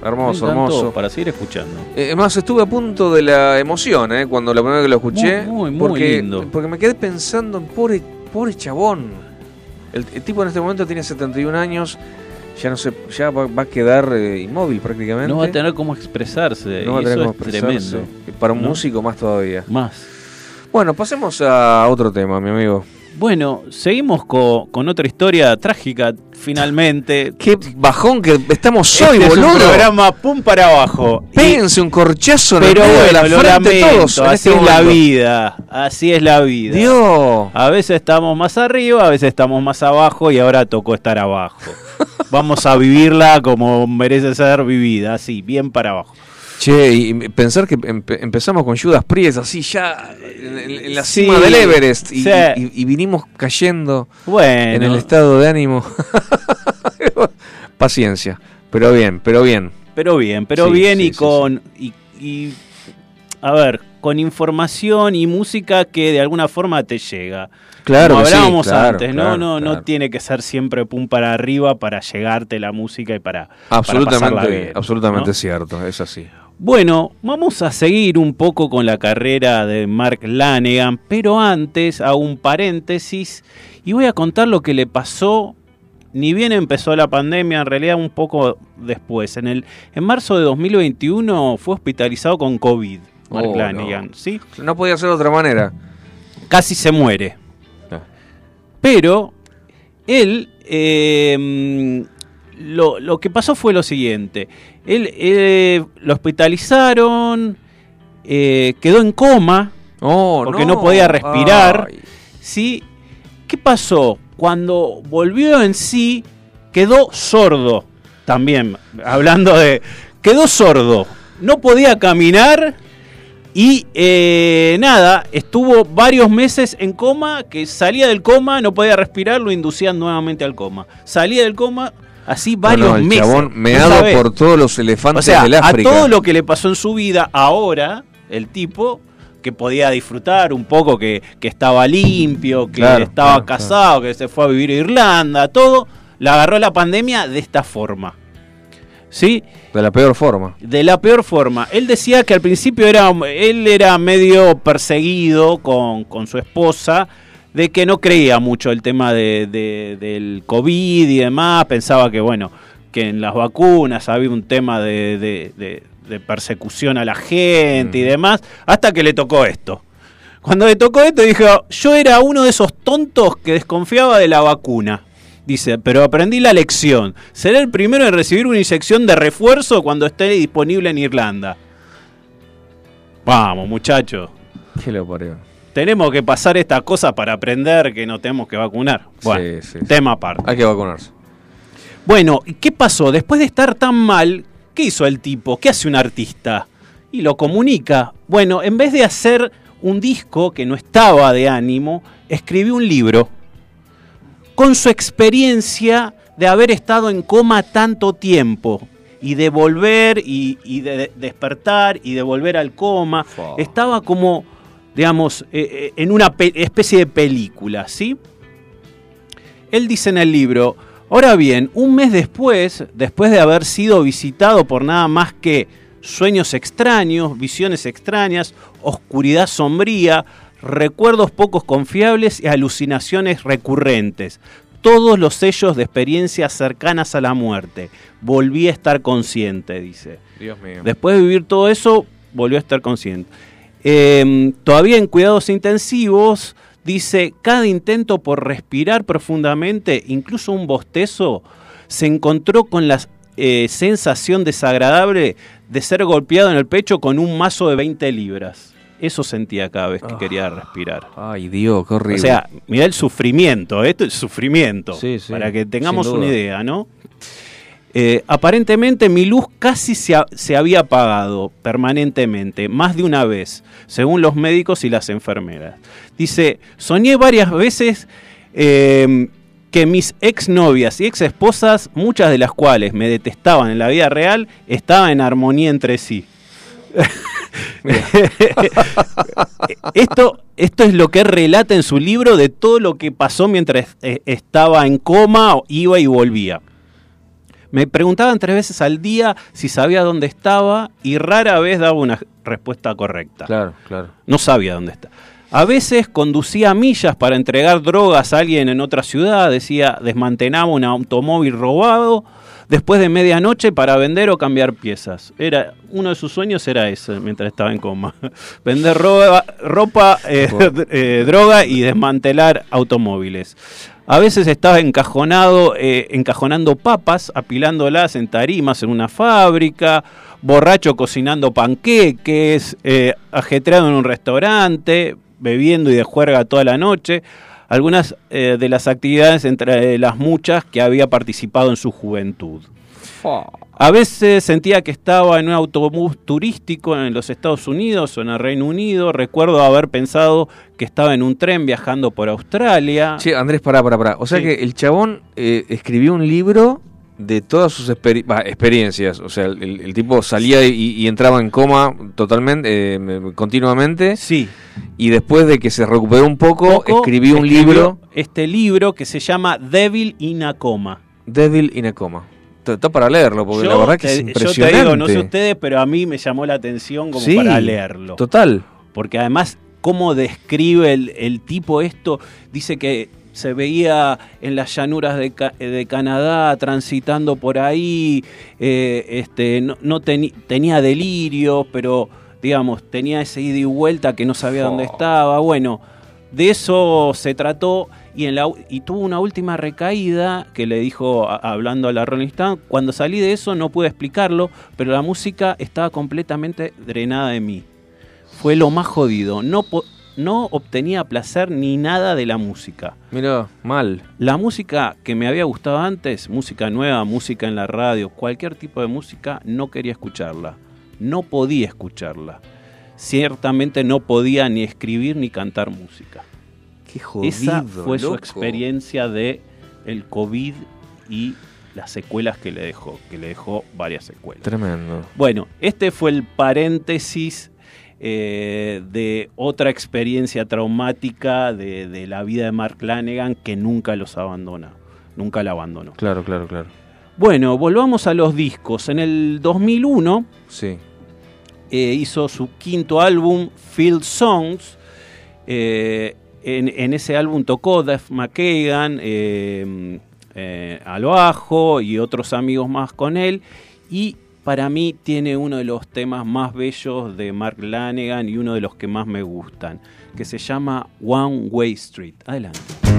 Hermoso, hermoso. Para seguir escuchando. Eh, Además estuve a punto de la emoción, ¿eh? Cuando la primera vez que lo escuché. Muy, muy, muy porque, lindo. Porque me quedé pensando en pobre, pobre chabón. El, el tipo en este momento tiene 71 años, ya no sé, ya va, va a quedar eh, inmóvil prácticamente. No va a tener cómo expresarse. No va a tener eso cómo es expresarse. tremendo. Para un ¿no? músico más todavía. Más. Bueno, pasemos a otro tema, mi amigo. Bueno, seguimos co- con otra historia trágica, finalmente. Qué bajón que estamos Este hoy, es un boludo. programa pum para abajo. Y- Péguense un corchazo en el pero de bueno, la lo lamento, todos. así este es la vida, así es la vida. Dios. A veces estamos más arriba, a veces estamos más abajo y ahora tocó estar abajo. Vamos a vivirla como merece ser vivida, así, bien para abajo. Che, y pensar que empe- empezamos con Judas Priest así ya en, la Sí, cima del Everest y, sí. y- y vinimos cayendo Bueno, en el estado de ánimo. Paciencia, pero bien, pero bien. pero bien, pero Sí, bien y con y, y, a ver, con información y música que de alguna forma te llega. Claro Como hablábamos claro, antes, claro, no, no, claro. no tiene que ser siempre pum para arriba para llegarte la música y para para pasarla Absolutamente, bien, absolutamente ¿no? cierto, es así. Bueno, vamos a seguir un poco con la carrera de Mark Lanegan, pero antes hago un paréntesis y voy a contar lo que le pasó. Ni bien empezó la pandemia, en realidad un poco después. En, el, en marzo de 2021 fue hospitalizado con COVID, Mark Oh, Lanegan, no. ¿sí? No podía ser de otra manera. Casi se muere. Ah. Pero él, eh, lo, lo que pasó fue lo siguiente. Él eh, lo hospitalizaron, eh, quedó en coma, Oh, porque no, podía respirar. Ay. ¿sí? ¿Qué pasó? Cuando volvió en sí, quedó sordo. También, hablando de... Quedó sordo. No podía caminar y eh, nada, estuvo varios meses en coma, que salía del coma, no podía respirar, lo inducían nuevamente al coma. Salía del coma así varios No, no, el meses. chabón ¿No meado por todos los elefantes O sea, del a África. todo lo que le pasó en su vida, ahora el tipo que podía disfrutar un poco, que, que estaba limpio, que Claro, estaba claro, casado, que se fue a vivir a Irlanda, todo, la agarró la pandemia de esta forma. ¿Sí? De la peor forma. De la peor forma. Él decía que al principio era, él era medio perseguido con, con su esposa, de que no creía mucho el tema de, de- del COVID y demás, pensaba que, bueno, que en las vacunas había un tema de, de- de- de persecución a la gente y demás, hasta que le tocó esto. Cuando le tocó esto dijo, yo era uno de esos tontos que desconfiaba de la vacuna. Dice, pero aprendí la lección. Seré el primero en recibir una inyección de refuerzo cuando esté disponible en Irlanda. Vamos, muchachos. ¿Qué lo parió? Tenemos que pasar esta cosa para aprender que no tenemos que vacunar. Bueno, Sí, sí, tema aparte. Hay que vacunarse. Bueno, ¿y ¿qué pasó? Después de estar tan mal, ¿qué hizo el tipo? ¿Qué hace un artista? Y lo comunica. Bueno, en vez de hacer un disco que no estaba de ánimo, escribió un libro con su experiencia de haber estado en coma tanto tiempo y de volver y, y de de despertar y de volver al coma. Estaba como, digamos, eh, eh, en una pe- especie de película, ¿sí? Él dice en el libro, ahora bien, un mes después, después de haber sido visitado por nada más que sueños extraños, visiones extrañas, oscuridad sombría, recuerdos pocos confiables y alucinaciones recurrentes, todos los sellos de experiencias cercanas a la muerte, volví a estar consciente, dice. Dios mío. Después de vivir todo eso, volvió a estar consciente. Eh, todavía en cuidados intensivos, dice, cada intento por respirar profundamente, incluso un bostezo, se encontró con la eh, sensación desagradable de ser golpeado en el pecho con un mazo de 20 libras. Eso sentía cada vez que quería respirar. Ay, Dios, qué horrible. O sea, mira el sufrimiento, esto es sufrimiento, Sí, sí, para que tengamos una idea, ¿no? Eh, aparentemente mi luz casi se, se había apagado permanentemente, más de una vez, según los médicos y las enfermeras. Dice, soñé varias veces eh, que mis exnovias y exesposas, muchas de las cuales me detestaban en la vida real, estaban en armonía entre sí. esto, esto es lo que relata en su libro de todo lo que pasó mientras eh, estaba en coma, iba y volvía. Me preguntaban tres veces al día si sabía dónde estaba y rara vez daba una respuesta correcta. Claro, claro. No sabía dónde está. A veces conducía millas para entregar drogas a alguien en otra ciudad, decía, desmantelaba un automóvil robado después de medianoche para vender o cambiar piezas. Era uno de sus sueños era ese mientras estaba en coma, vender ropa, ropa eh, eh, droga y desmantelar automóviles. A veces estaba encajonado, eh, encajonando papas, apilándolas en tarimas en una fábrica, borracho cocinando panqueques, eh, ajetreado en un restaurante, bebiendo y de juerga toda la noche. Algunas eh, de las actividades entre las muchas que había participado en su juventud. A veces sentía que estaba en un autobús turístico en los Estados Unidos o en el Reino Unido. Recuerdo haber pensado que estaba en un tren viajando por Australia. Sí, Andrés, pará, pará, pará. O sea Sí. que el chabón eh, escribió un libro de todas sus bah, experiencias. O sea, el, el tipo salía y, y entraba en coma totalmente, eh, me- continuamente. Sí. Y después de que se recuperó un poco, Poco, escribió un libro, Este libro que se llama Devil in a Coma. Devil in a Coma. Está- para leerlo, porque la verdad que es te- impresionante. Yo te digo, no sé ustedes, pero a mí me llamó la atención como Sí, para leerlo. Total. Porque además, cómo describe el, el tipo esto, dice que se veía en las llanuras de, Ca- de Canadá transitando por ahí, eh, este, no, no tenía delirio, pero digamos, tenía ese ida y vuelta que no sabía dónde estaba. Bueno, de eso se trató y, en la, y tuvo una última recaída que le dijo, a- hablando a la Rolling Stone, cuando salí de eso no pude explicarlo, pero la música estaba completamente drenada de mí. Fue lo más jodido. No, no obtenía placer ni nada de la música. Mira, mal. La música que me había gustado antes, música nueva, música en la radio, cualquier tipo de música, no quería escucharla. No podía escucharla. Ciertamente no podía ni escribir ni cantar música. Qué jodido. Esa fue su experiencia de el COVID y las secuelas que le dejó, que le dejó varias secuelas. Tremendo. Bueno, este fue el paréntesis eh, de otra experiencia traumática de, de la vida de Mark Lanegan que nunca los abandona, nunca la abandonó. Claro, claro, claro. Bueno, volvamos a los discos. En el 2001 Sí. eh, hizo su quinto álbum, Field Songs. Eh, en, en ese álbum tocó Def McKagan eh, eh, al bajo y otros amigos más con él. Y para mí tiene uno de los temas más bellos de Mark Lanegan y uno de los que más me gustan, que se llama One Way Street. Adelante.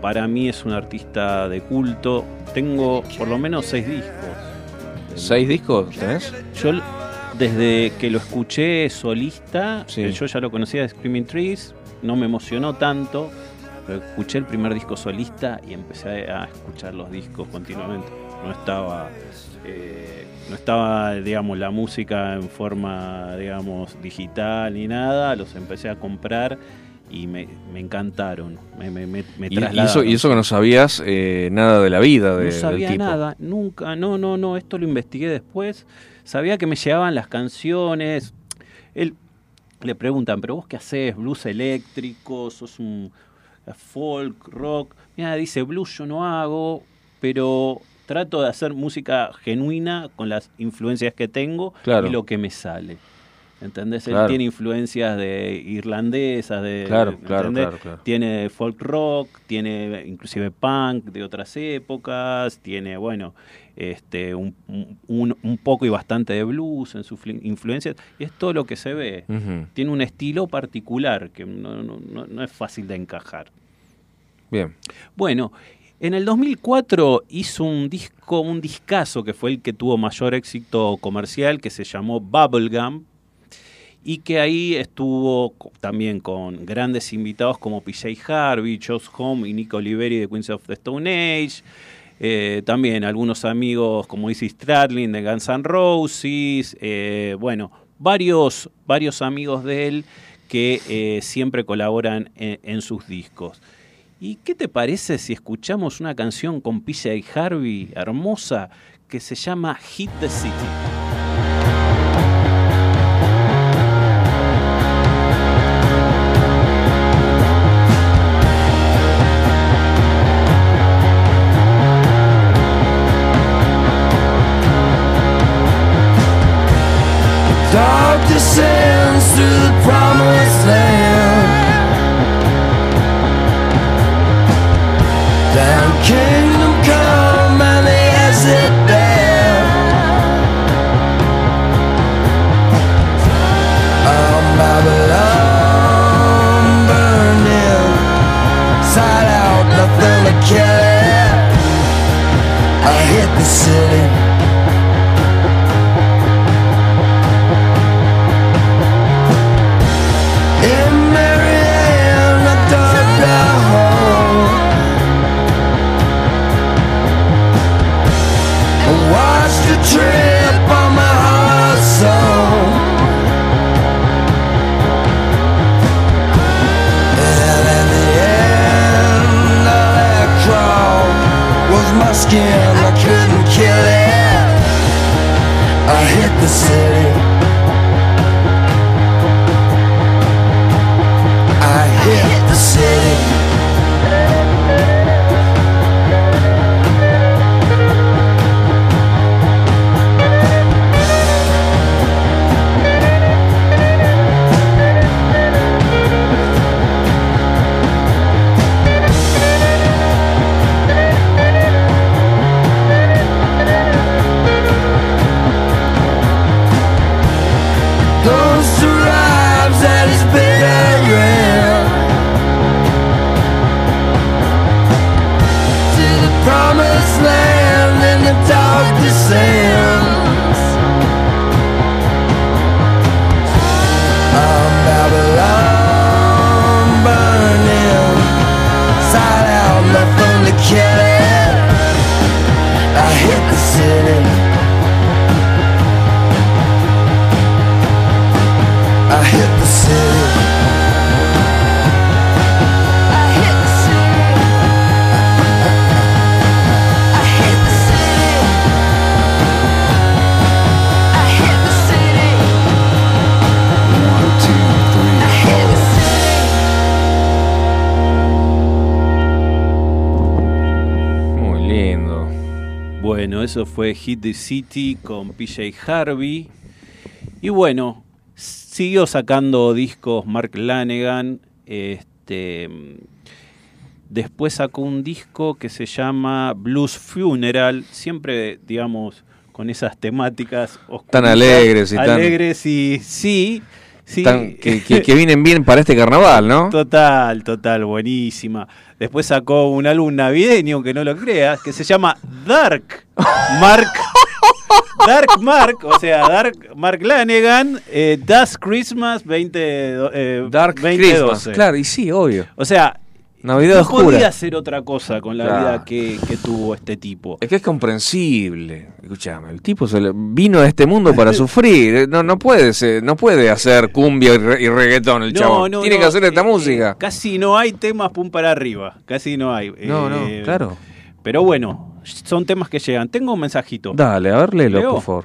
Para mí es un artista de culto. Tengo por lo menos seis discos. ¿Seis discos tenés? Yo desde que lo escuché solista, Sí. que yo ya lo conocía de Screaming Trees, no me emocionó tanto, pero escuché el primer disco solista y empecé a escuchar los discos continuamente. No estaba, eh, no estaba, digamos, la música en forma, digamos, digital ni nada. Los empecé a comprar y me, me encantaron. Me, me, me, Y, trasladaron. eso, y eso que no sabías eh, nada de la vida de, No del sabía tipo. nada, nunca, no, no, no, esto lo investigué después. Sabía que me llegaban las canciones. Él le preguntan, ¿pero vos qué haces? ¿Blues eléctrico? ¿Sos un folk, rock? Mira, dice, blues yo no hago, pero trato de hacer música genuina con las influencias que tengo Claro. y lo que me sale. ¿Entendés? Claro. Él tiene influencias de irlandesas, de Claro, claro, claro, claro. tiene folk rock, tiene inclusive punk de otras épocas, tiene, bueno, este, un, un- un poco y bastante de blues en sus influencias, y es todo lo que se ve. Tiene un estilo particular que no- no- no es fácil de encajar. Bien. Bueno, en el 2004 hizo un disco, un discazo que fue el que tuvo mayor éxito comercial, que se llamó Bubblegum, y que ahí estuvo también con grandes invitados como PJ Harvey, Josh Home y Nico Oliveri de Queens of the Stone Age. Eh, también algunos amigos como Izzy Stradlin de Guns N' Roses. eh, bueno, varios, varios amigos de él que eh, siempre colaboran en, en sus discos. ¿Y qué te parece si escuchamos una canción con PJ Harvey hermosa que se llama Hit the City? Through the promised land. The city. Yeah. Eso fue Hit the City con PJ Harvey. Y bueno, siguió sacando discos Mark Lanegan. Este, después sacó un disco que se llama Blues Funeral, siempre, digamos, con esas temáticas oscuras, Tan alegres y tan- alegres y sí, sí. Tan- que, que- que vienen bien para este carnaval, ¿no? Total, total, buenísima. Después sacó un álbum navideño, que no lo creas, que se llama Dark Mark. Dark Mark, o sea, Dark Mark Lanegan, eh, Das Christmas 20, eh, Dark 2012. Christmas, claro, y sí, obvio. O sea, Navidad no oscura. podía hacer otra cosa con la Claro. vida que, que tuvo este tipo. Es que es comprensible. Escuchame, el tipo se le- vino a este mundo para sufrir. No, no puede ser- no puede hacer cumbia y, re- y reggaetón el No, chabón. no, Tiene que hacer esta eh, música. eh, casi no hay temas pum para arriba, casi no hay. No, no, Eh, claro. Pero bueno, son temas que llegan. Tengo un mensajito. Dale, a ver, léelo, por favor.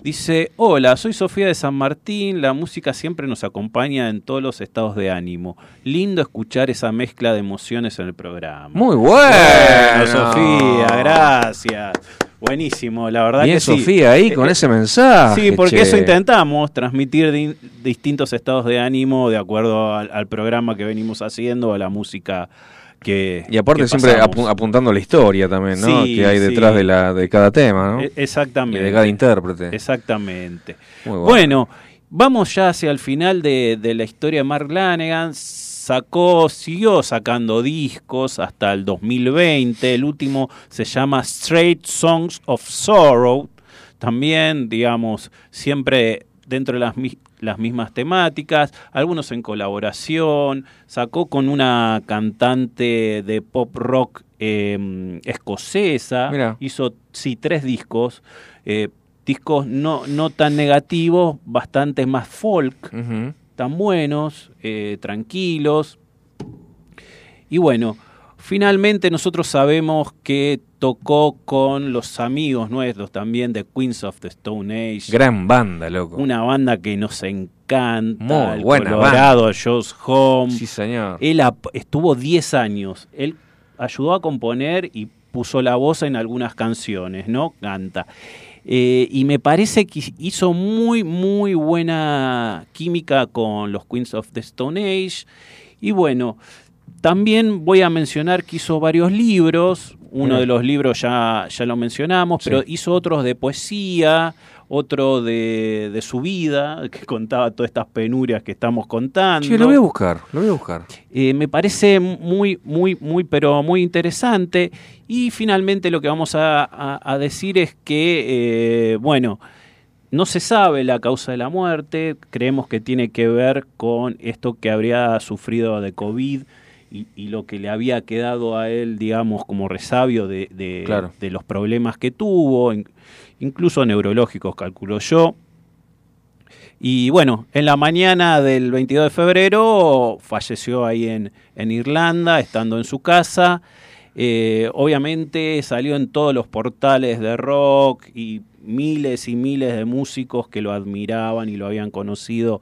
Dice, hola, soy Sofía de San Martín, la música siempre nos acompaña en todos los estados de ánimo. Lindo escuchar esa mezcla de emociones en el programa. Muy bueno. Bueno, Sofía, gracias. Buenísimo, la verdad Bien, que sí. Sofía, ahí con Eh, ese mensaje. Sí, porque che. eso intentamos, transmitir di- distintos estados de ánimo de acuerdo al, al programa que venimos haciendo, a la música que Y aparte que siempre apu- apuntando a la historia también, ¿no? Sí, que hay detrás sí. de, la, de cada tema, ¿no? E- Exactamente. Y de cada intérprete. Exactamente. Muy bueno. Bueno, vamos ya hacia el final de, de la historia de Mark Lanegan. Sacó, siguió sacando discos hasta el 2020. El último se llama Straight Songs of Sorrow. También, digamos, siempre dentro de las, las mismas temáticas, algunos en colaboración. Sacó con una cantante de pop rock eh, escocesa. Mirá. Hizo, sí, tres discos. eh, discos no, no tan negativos, bastante más folk, tan buenos, eh, tranquilos. Y bueno, finalmente nosotros sabemos que tocó con los amigos nuestros también de Queens of the Stone Age. Gran banda, loco. Una banda que nos encanta. Muy el buena Colorado, Joe's Home. Sí, señor. Él estuvo 10 años. Él ayudó a componer y puso la voz en algunas canciones, ¿no? Canta. Eh, y me parece que hizo muy, muy buena química con los Queens of the Stone Age. Y bueno, también voy a mencionar que hizo varios libros. Uno de los libros ya, ya lo mencionamos, Sí. pero hizo otros de poesía, otro de, de su vida, que contaba todas estas penurias que estamos contando. Che, lo voy a buscar, lo voy a buscar. Eh, me parece muy, muy, muy, pero muy interesante. Y finalmente lo que vamos a, a- a decir es que, eh, bueno, no se sabe la causa de la muerte. Creemos que tiene que ver con esto que habría sufrido de COVID y, y lo que le había quedado a él, digamos, como resabio de, de- Claro. de los problemas que tuvo, in- incluso neurológicos, calculo yo. Y bueno, en la mañana del 22 de febrero falleció ahí en, en Irlanda, estando en su casa. Eh, obviamente salió en todos los portales de rock y miles y miles de músicos que lo admiraban y lo habían conocido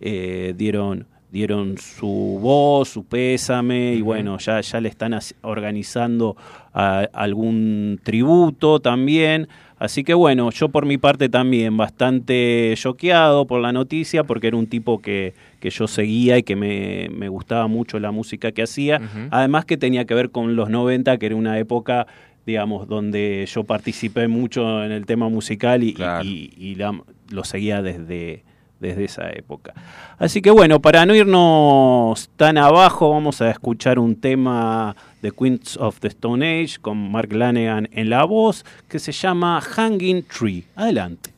eh, dieron, dieron su voz, su pésame y bueno, ya, ya le están organizando a- algún tributo también. Así que bueno, yo por mi parte también bastante choqueado por la noticia porque era un tipo que, que yo seguía y que me, me gustaba mucho la música que hacía. Además que tenía que ver con los 90, que era una época, digamos, donde yo participé mucho en el tema musical y, Claro. y- y la- lo seguía desde, desde esa época. Así que bueno, para no irnos tan abajo, vamos a escuchar un tema de Queens of the Stone Age con Mark Lanegan en la voz que se llama Hanging Tree. Adelante.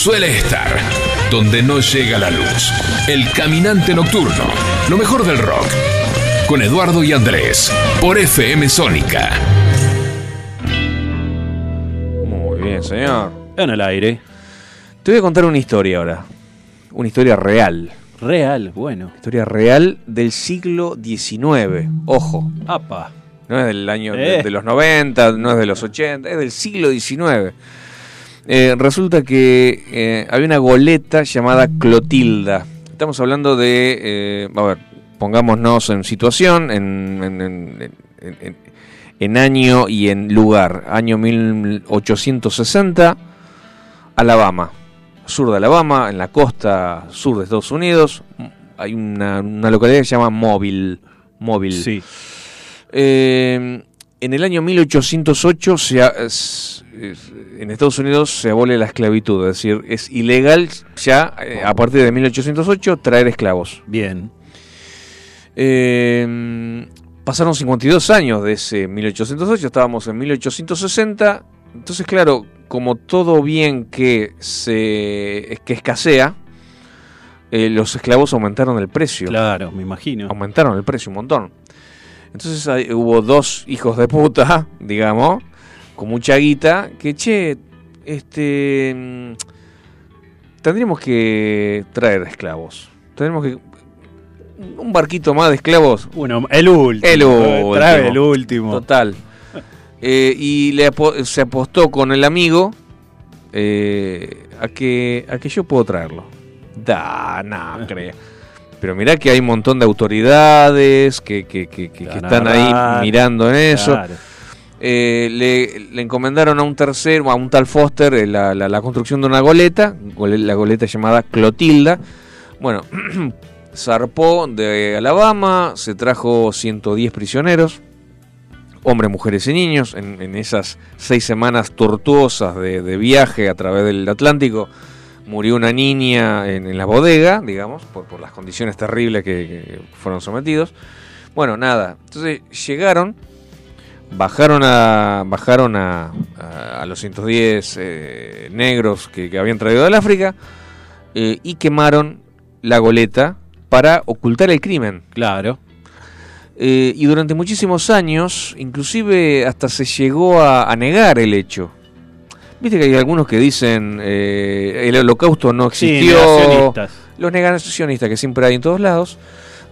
Suele estar, donde no llega la luz. El caminante nocturno, lo mejor del rock. Con Eduardo y Andrés, por FM Sónica. Muy bien, señor. En el aire. Te voy a contar una historia ahora. Una historia real. Real, bueno. Historia real del siglo XIX. Ojo. Apa. No es del año de, Eh. de los 90, no es de los 80, es del siglo XIX. Eh, resulta que eh, había una goleta llamada Clotilda. Estamos hablando de, eh, a ver, pongámonos en situación, en, en- en- año y en lugar. Año 1860, Alabama, sur de Alabama, en la costa sur de Estados Unidos. Hay una, una localidad que se llama Mobile. Mobile. Sí. Eh, en el año 1808 se, a- es- es- en Estados Unidos se abole la esclavitud, es decir, es ilegal ya eh, a partir de 1808 traer esclavos. Bien. Eh, pasaron 52 años de ese 1808, estábamos en 1860, entonces claro, como todo bien que se que escasea, eh, los esclavos aumentaron el precio. Claro, me imagino. Aumentaron el precio un montón. Entonces hubo dos hijos de puta, digamos, con mucha guita, que che, este. mm, Tendríamos que traer esclavos. Tendremos que. Un barquito más de esclavos. Bueno, el último. El último. Trae el último. Total. Eh, y le apo- se apostó con el amigo eh, a, que, a que yo puedo traerlo. Da, no, creo. Pero mirá que hay un montón de autoridades que, que- que- que- están ahí mirando en eso. Claro. Eh, le, le encomendaron a un tercero, a un tal Foster, eh, la, la- la construcción de una goleta, gole- la goleta llamada Clotilda. Bueno, zarpó de Alabama, se trajo 110 prisioneros, hombres, mujeres y niños, en, en esas seis semanas tortuosas de, de viaje a través del Atlántico. Murió una niña en, en la bodega, digamos, por, por las condiciones terribles que, que fueron sometidos. Bueno, nada. Entonces llegaron, bajaron a bajaron a, a, a los 110 eh, negros que, que habían traído del África eh, y quemaron la goleta para ocultar el crimen. Claro. Eh, y durante muchísimos años, inclusive hasta se llegó a, a negar el hecho. Viste que hay algunos que dicen eh, el holocausto no Sí, existió. negacionistas. los negacionistas que siempre hay en todos lados.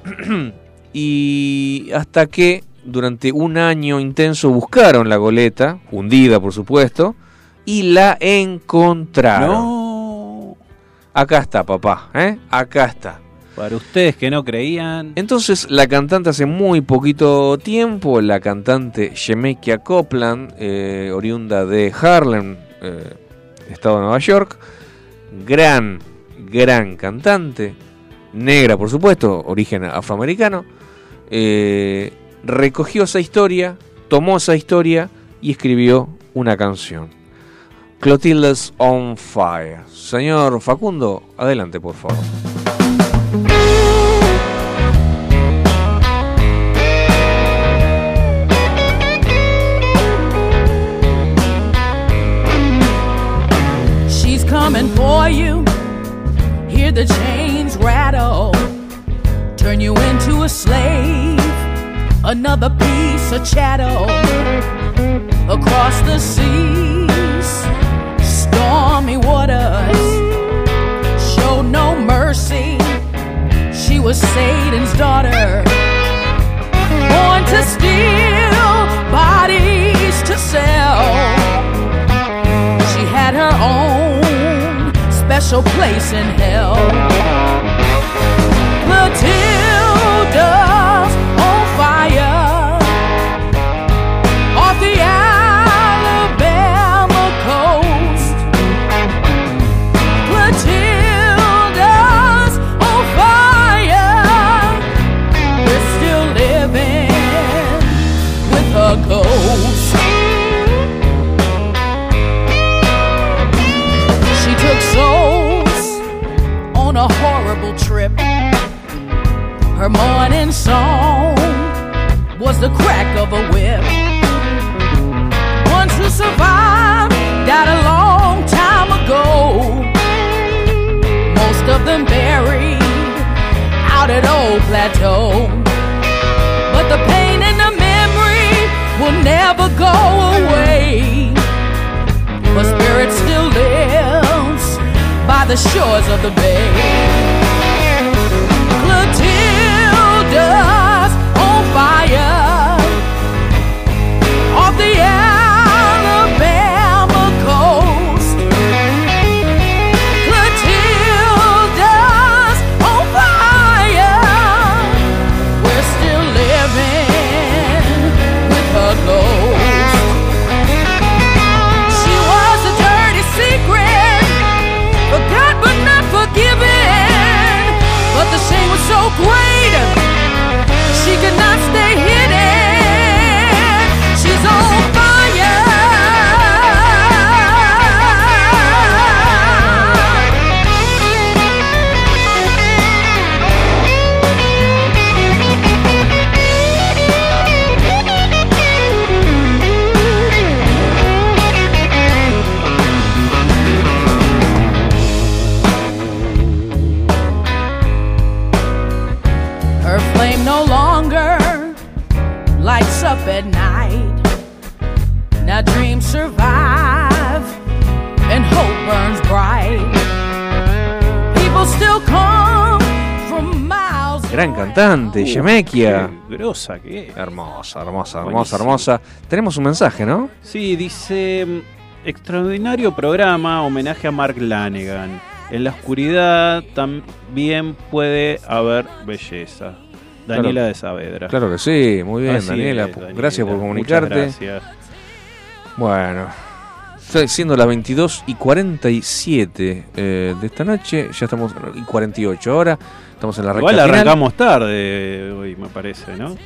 y hasta que durante un año intenso buscaron la goleta, hundida por supuesto, y la encontraron. No. Acá está, papá, ¿eh? Acá está. Para ustedes que no creían. Entonces, la cantante hace muy poquito tiempo, la cantante Shemekia Copeland, eh, oriunda de Harlem, eh, estado de Nueva York, gran, gran cantante, negra por supuesto, origen afroamericano, eh, recogió esa historia, tomó esa historia y escribió una canción. Clotilda's on Fire. Señor Facundo, adelante por favor. Another piece of chattel. Across the seas, stormy waters. Show no mercy. She was Satan's daughter. Born to steal, bodies to sell. She had her own special place in hell. Matilda's Morning song was the crack of a whip. Ones who survived died a long time ago. Most of them buried out at Old Plateau. But the pain and the memory will never go away. Her spirit still lives by the shores of the bay. Clotilda's miles. Gran cantante, Uh, Yemekia. qué grosa que es. Hermosa, hermosa, hermosa, Buenísimo. hermosa. Tenemos un mensaje, ¿no? Sí, dice mm, extraordinario programa, homenaje a Mark Lanegan. En la oscuridad también puede haber belleza. Daniela Claro. de Saavedra. Claro que sí, muy bien, Daniela. es, pu- Daniela, Gracias por muchas comunicarte. gracias. Bueno, siendo las 22 y 47 eh, de esta noche. Ya estamos y 48 ahora. Estamos en la Igual final. arrancamos tarde hoy, me parece, ¿no?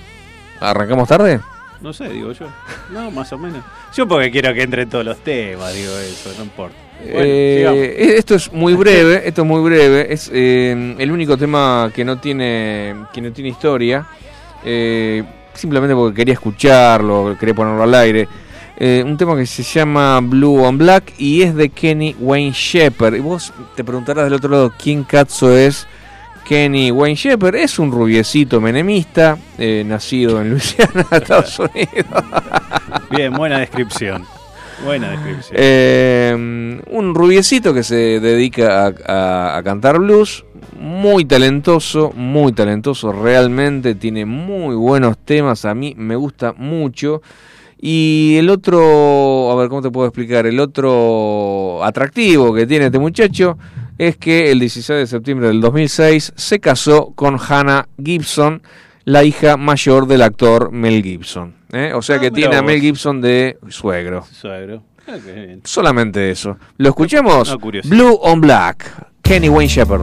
¿Arrancamos tarde? No sé, digo yo. No, más o menos. Yo porque quiero que entren todos los temas, digo eso, no importa. Bueno, Eh, esto es muy breve, esto es muy breve, es eh, el único tema que no tiene que no tiene historia, eh, simplemente porque quería escucharlo, quería ponerlo al aire. Eh, un tema que se llama Blue on Black y es de Kenny Wayne Shepherd. Y vos te preguntarás del otro lado quién cazzo es Kenny Wayne Shepherd. Es un rubiecito menemista, eh, nacido en Luisiana, Estados Unidos. Bien, buena descripción. Buena descripción. Eh, un rubiecito que se dedica a, a- a cantar blues, muy talentoso, muy talentoso, realmente tiene muy buenos temas, a mí me gusta mucho. Y el otro, a ver, ¿cómo te puedo explicar? El otro atractivo que tiene este muchacho es que el 16 de septiembre del 2006 se casó con Hannah Gibson, la hija mayor del actor Mel Gibson. ¿eh? O sea Ah, que tiene a. Mel Gibson de suegro. Suegro. Ah, bien. Solamente eso. ¿Lo escuchemos? Una curiosidad. Blue on Black. Kenny Wayne Shepherd.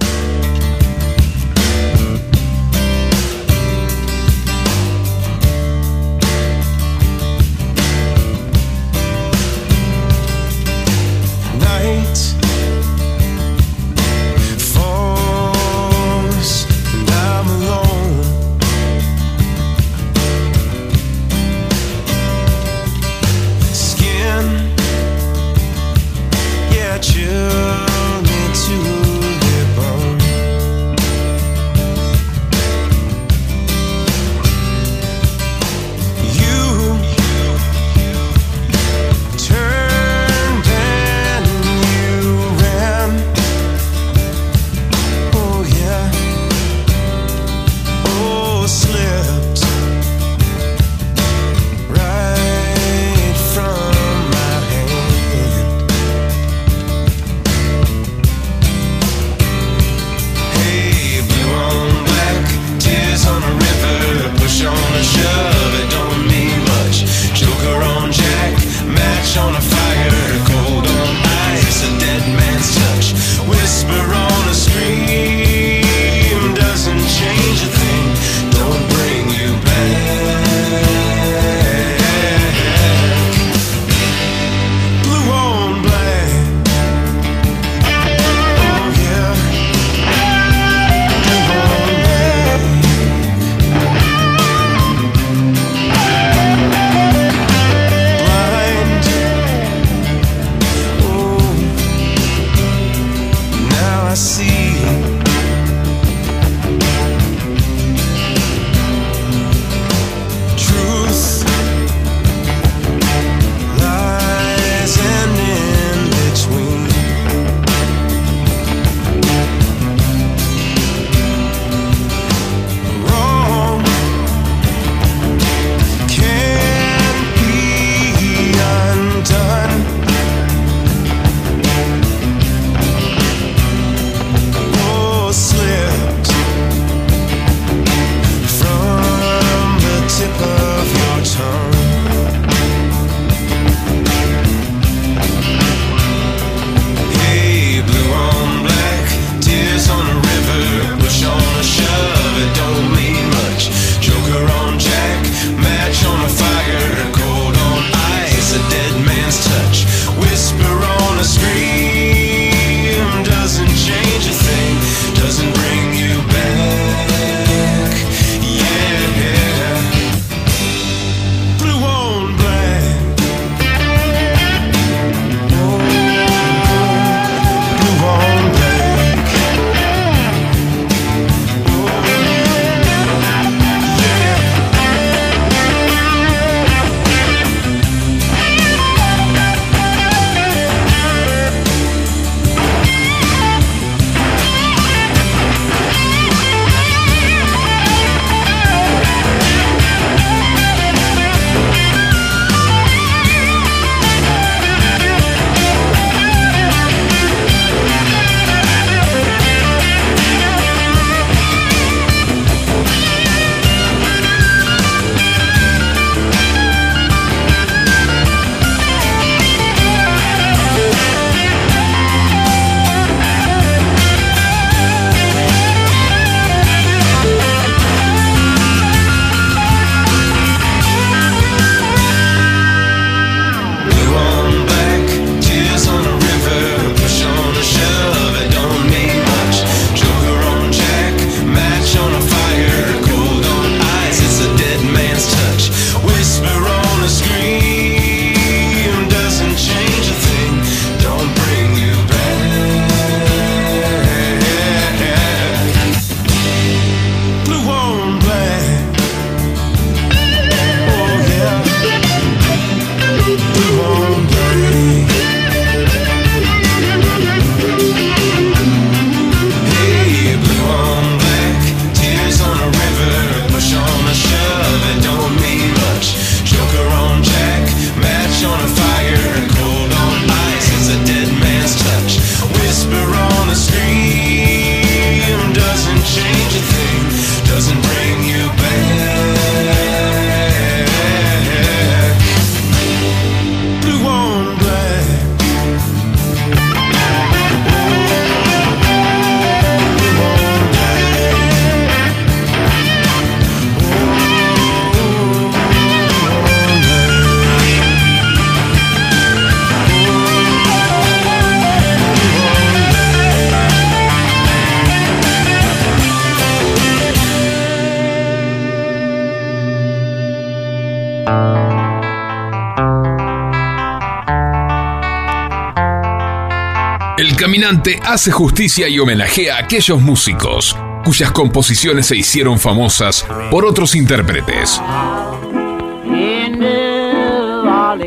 Hace justicia y homenajea a aquellos músicos cuyas composiciones se hicieron famosas por otros intérpretes.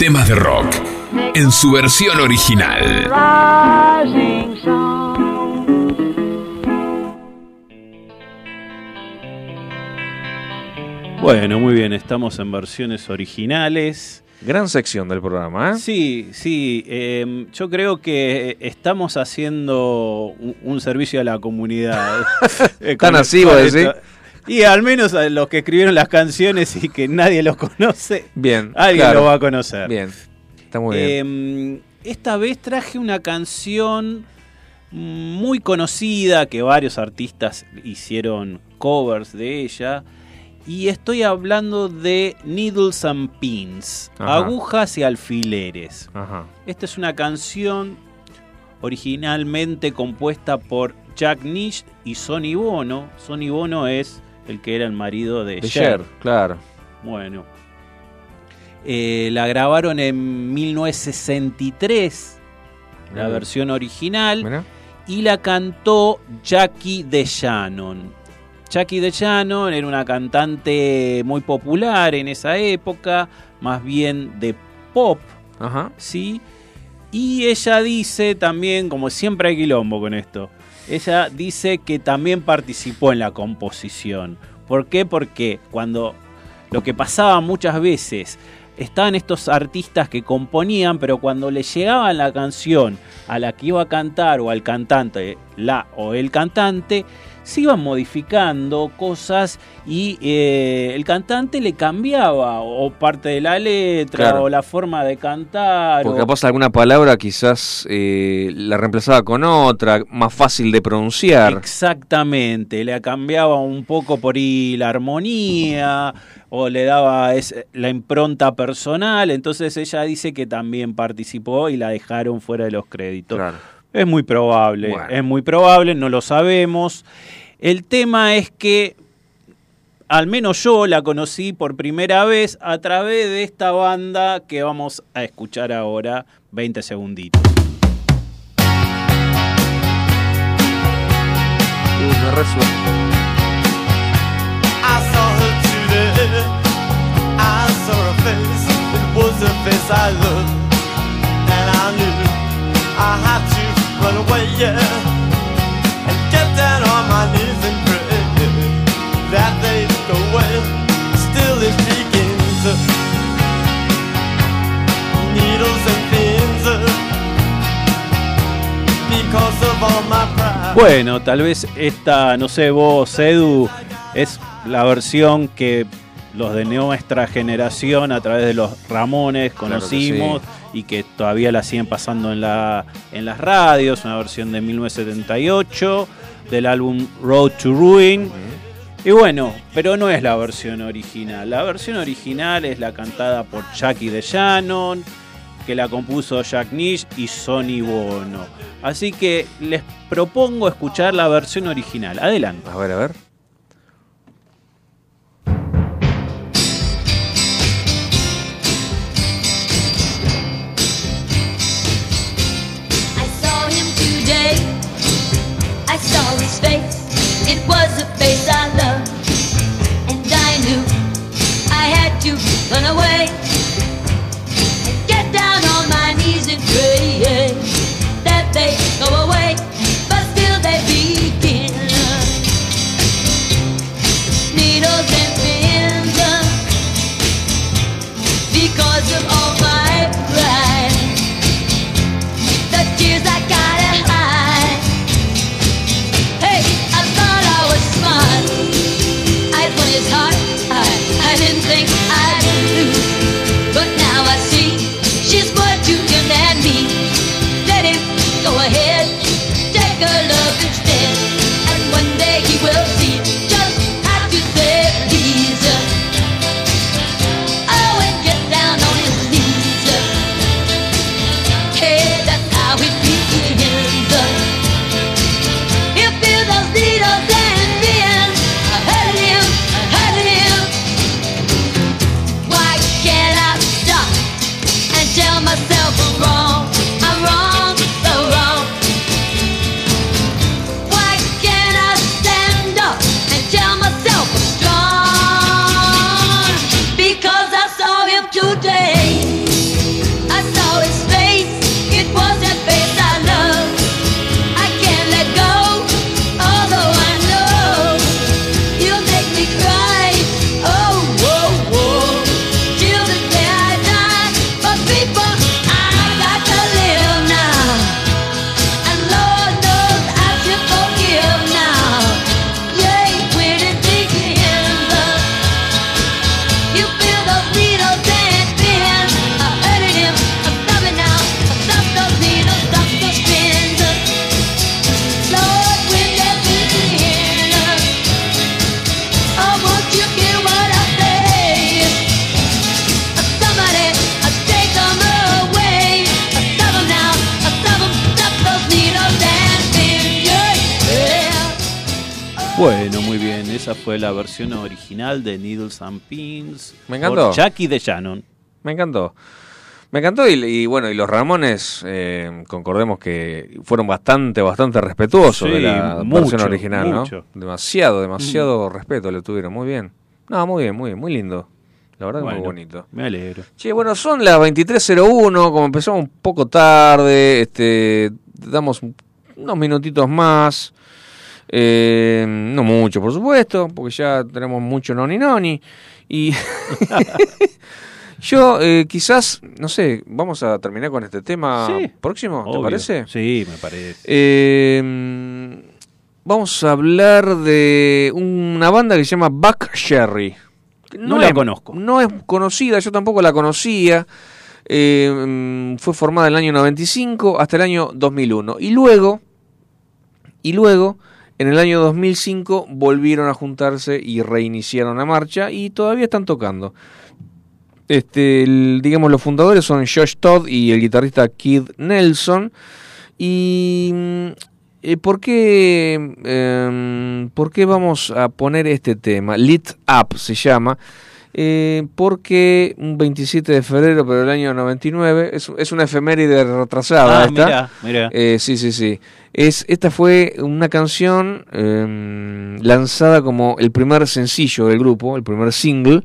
Temas de rock en su versión original. Bueno, muy bien, estamos en versiones originales. Gran sección del programa, ¿eh? Sí, sí. eh, yo creo que estamos haciendo un, un servicio a la comunidad. Eh, Tan así, vos decís. Y al menos a los que escribieron las canciones y que nadie los conoce, Bien. alguien claro. lo va a conocer. Bien. Está muy bien. Eh, esta vez traje una canción muy conocida que varios artistas hicieron covers de ella. Y estoy hablando de Needles and Pins, Ajá. agujas y alfileres. Ajá. Esta es una canción originalmente compuesta por Jack Nish y Sonny Bono. Sonny Bono es el que era el marido de, De Cher. Cher, claro. Bueno. Eh, la grabaron en 1963, la versión original, y la cantó Jackie DeShannon. Jackie DeShannon era una cantante muy popular en esa época, más bien de pop, Ajá. ¿sí? Y ella dice también, como siempre hay quilombo con esto, ella dice que también participó en la composición. ¿Por qué? Porque cuando lo que pasaba muchas veces, estaban estos artistas que componían, pero cuando le llegaban la canción a la que iba a cantar o al cantante, la o el cantante, se iban modificando cosas y eh, el cantante le cambiaba o parte de la letra Claro. o la forma de cantar. Porque o- capaz alguna palabra quizás eh, la reemplazaba con otra, más fácil de pronunciar. Exactamente, le cambiaba un poco por ahí la armonía o le daba es- la impronta personal, entonces ella dice que también participó y la dejaron fuera de los créditos. Claro. Es muy probable, Bueno. es muy probable, no lo sabemos. El tema es que al menos yo la conocí por primera vez a través de esta banda que vamos a escuchar ahora, 20 segunditos. Uh, me away, yeah. And get down on my knees and pray that they'd go away. Still it begins. Needles and pins. Because of all my pride. Bueno, tal vez esta, no sé, vos, Edu, es la versión que los de nuestra generación a través de los Ramones Claro conocimos y que todavía la siguen pasando en, la, en las radios, una versión de 1978 del álbum Road to Ruin. Y bueno, pero no es la versión original. La versión original es la cantada por Jackie DeShannon, que la compuso Jack Nish y Sonny Bono. Así que les propongo escuchar la versión original. Adelante. A ver, a ver. It was a face I loved. And I knew I had to run away. And get down on my knees and pray that they go away. Fue la versión original de Needles and Pins. Me encantó. Por Jackie de Shannon. Me encantó. Me encantó y, y bueno, y los Ramones, eh, concordemos que fueron bastante, bastante respetuosos Sí, de la mucho, versión original, mucho. ¿no? Demasiado, demasiado respeto le tuvieron, muy bien. No, muy bien, muy bien, muy lindo. La verdad que muy Bueno, bonito. Me alegro. Che, bueno, son las 23.01, como empezamos un poco tarde, este, damos un- unos minutitos más, eh, no mucho, por supuesto, porque ya tenemos mucho noni noni, y yo eh, quizás, no sé, vamos a terminar con este tema Sí, próximo, ¿te parece? Sí, me parece. Eh, vamos a hablar de una banda que se llama Buck Sherry. No la es- conozco. No es conocida, yo tampoco la conocía. Eh, mm, fue formada en el año 95 hasta el año 2001. Y luego, y luego, en el año 2005 volvieron a juntarse y reiniciaron la marcha y todavía están tocando. Este, digamos, los fundadores son Josh Todd y el guitarrista Kid Nelson. Y mm, eh, ¿por qué, em, ¿por qué vamos a poner este tema? Lit Up se llama. Eh, porque un 27 de febrero, pero del año 99, es, es una efeméride retrasada Ah, esta. mirá, mirá. Eh, sí, sí, sí. Es, esta fue una canción em, lanzada como el primer sencillo del grupo, el primer single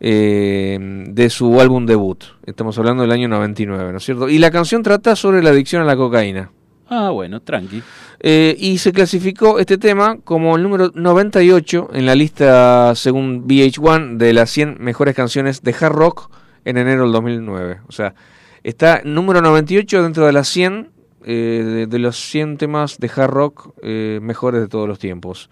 eh, de su álbum debut. Estamos hablando del año 99, ¿no es cierto? Y la canción trata sobre la adicción a la cocaína. Ah, bueno, tranqui. Eh, y se clasificó este tema como el número 98 en la lista, según VH1, de las 100 mejores canciones de hard rock en enero del 2009. O sea, está número 98 dentro de las 100, eh, de, de los 100 temas de hard rock eh, mejores de todos los tiempos.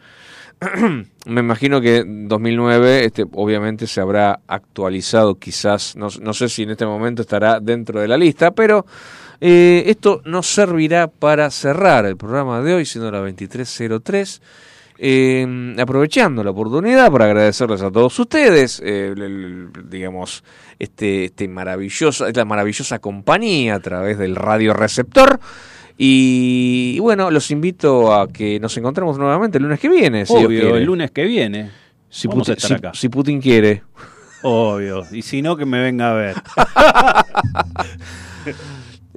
Me imagino que en 2009 este, obviamente se habrá actualizado quizás, no, no sé si en este momento estará dentro de la lista, pero eh, esto nos servirá para cerrar el programa de hoy, siendo la 2303. eh, aprovechando la oportunidad para agradecerles a todos ustedes, eh, el- el- digamos, este, este maravillosa, esta maravillosa compañía a través del radio receptor. Y, y bueno, los invito a que nos encontremos nuevamente el lunes que viene. Si Obvio, el lunes que viene. Si vamos a Putin, si Putin quiere. Obvio. Y si no, que me venga a ver.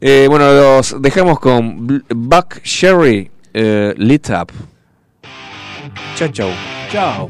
Eh, bueno, los dejamos con Bl- Buck Sherry eh, Lit Up. Chao, chao. Chao.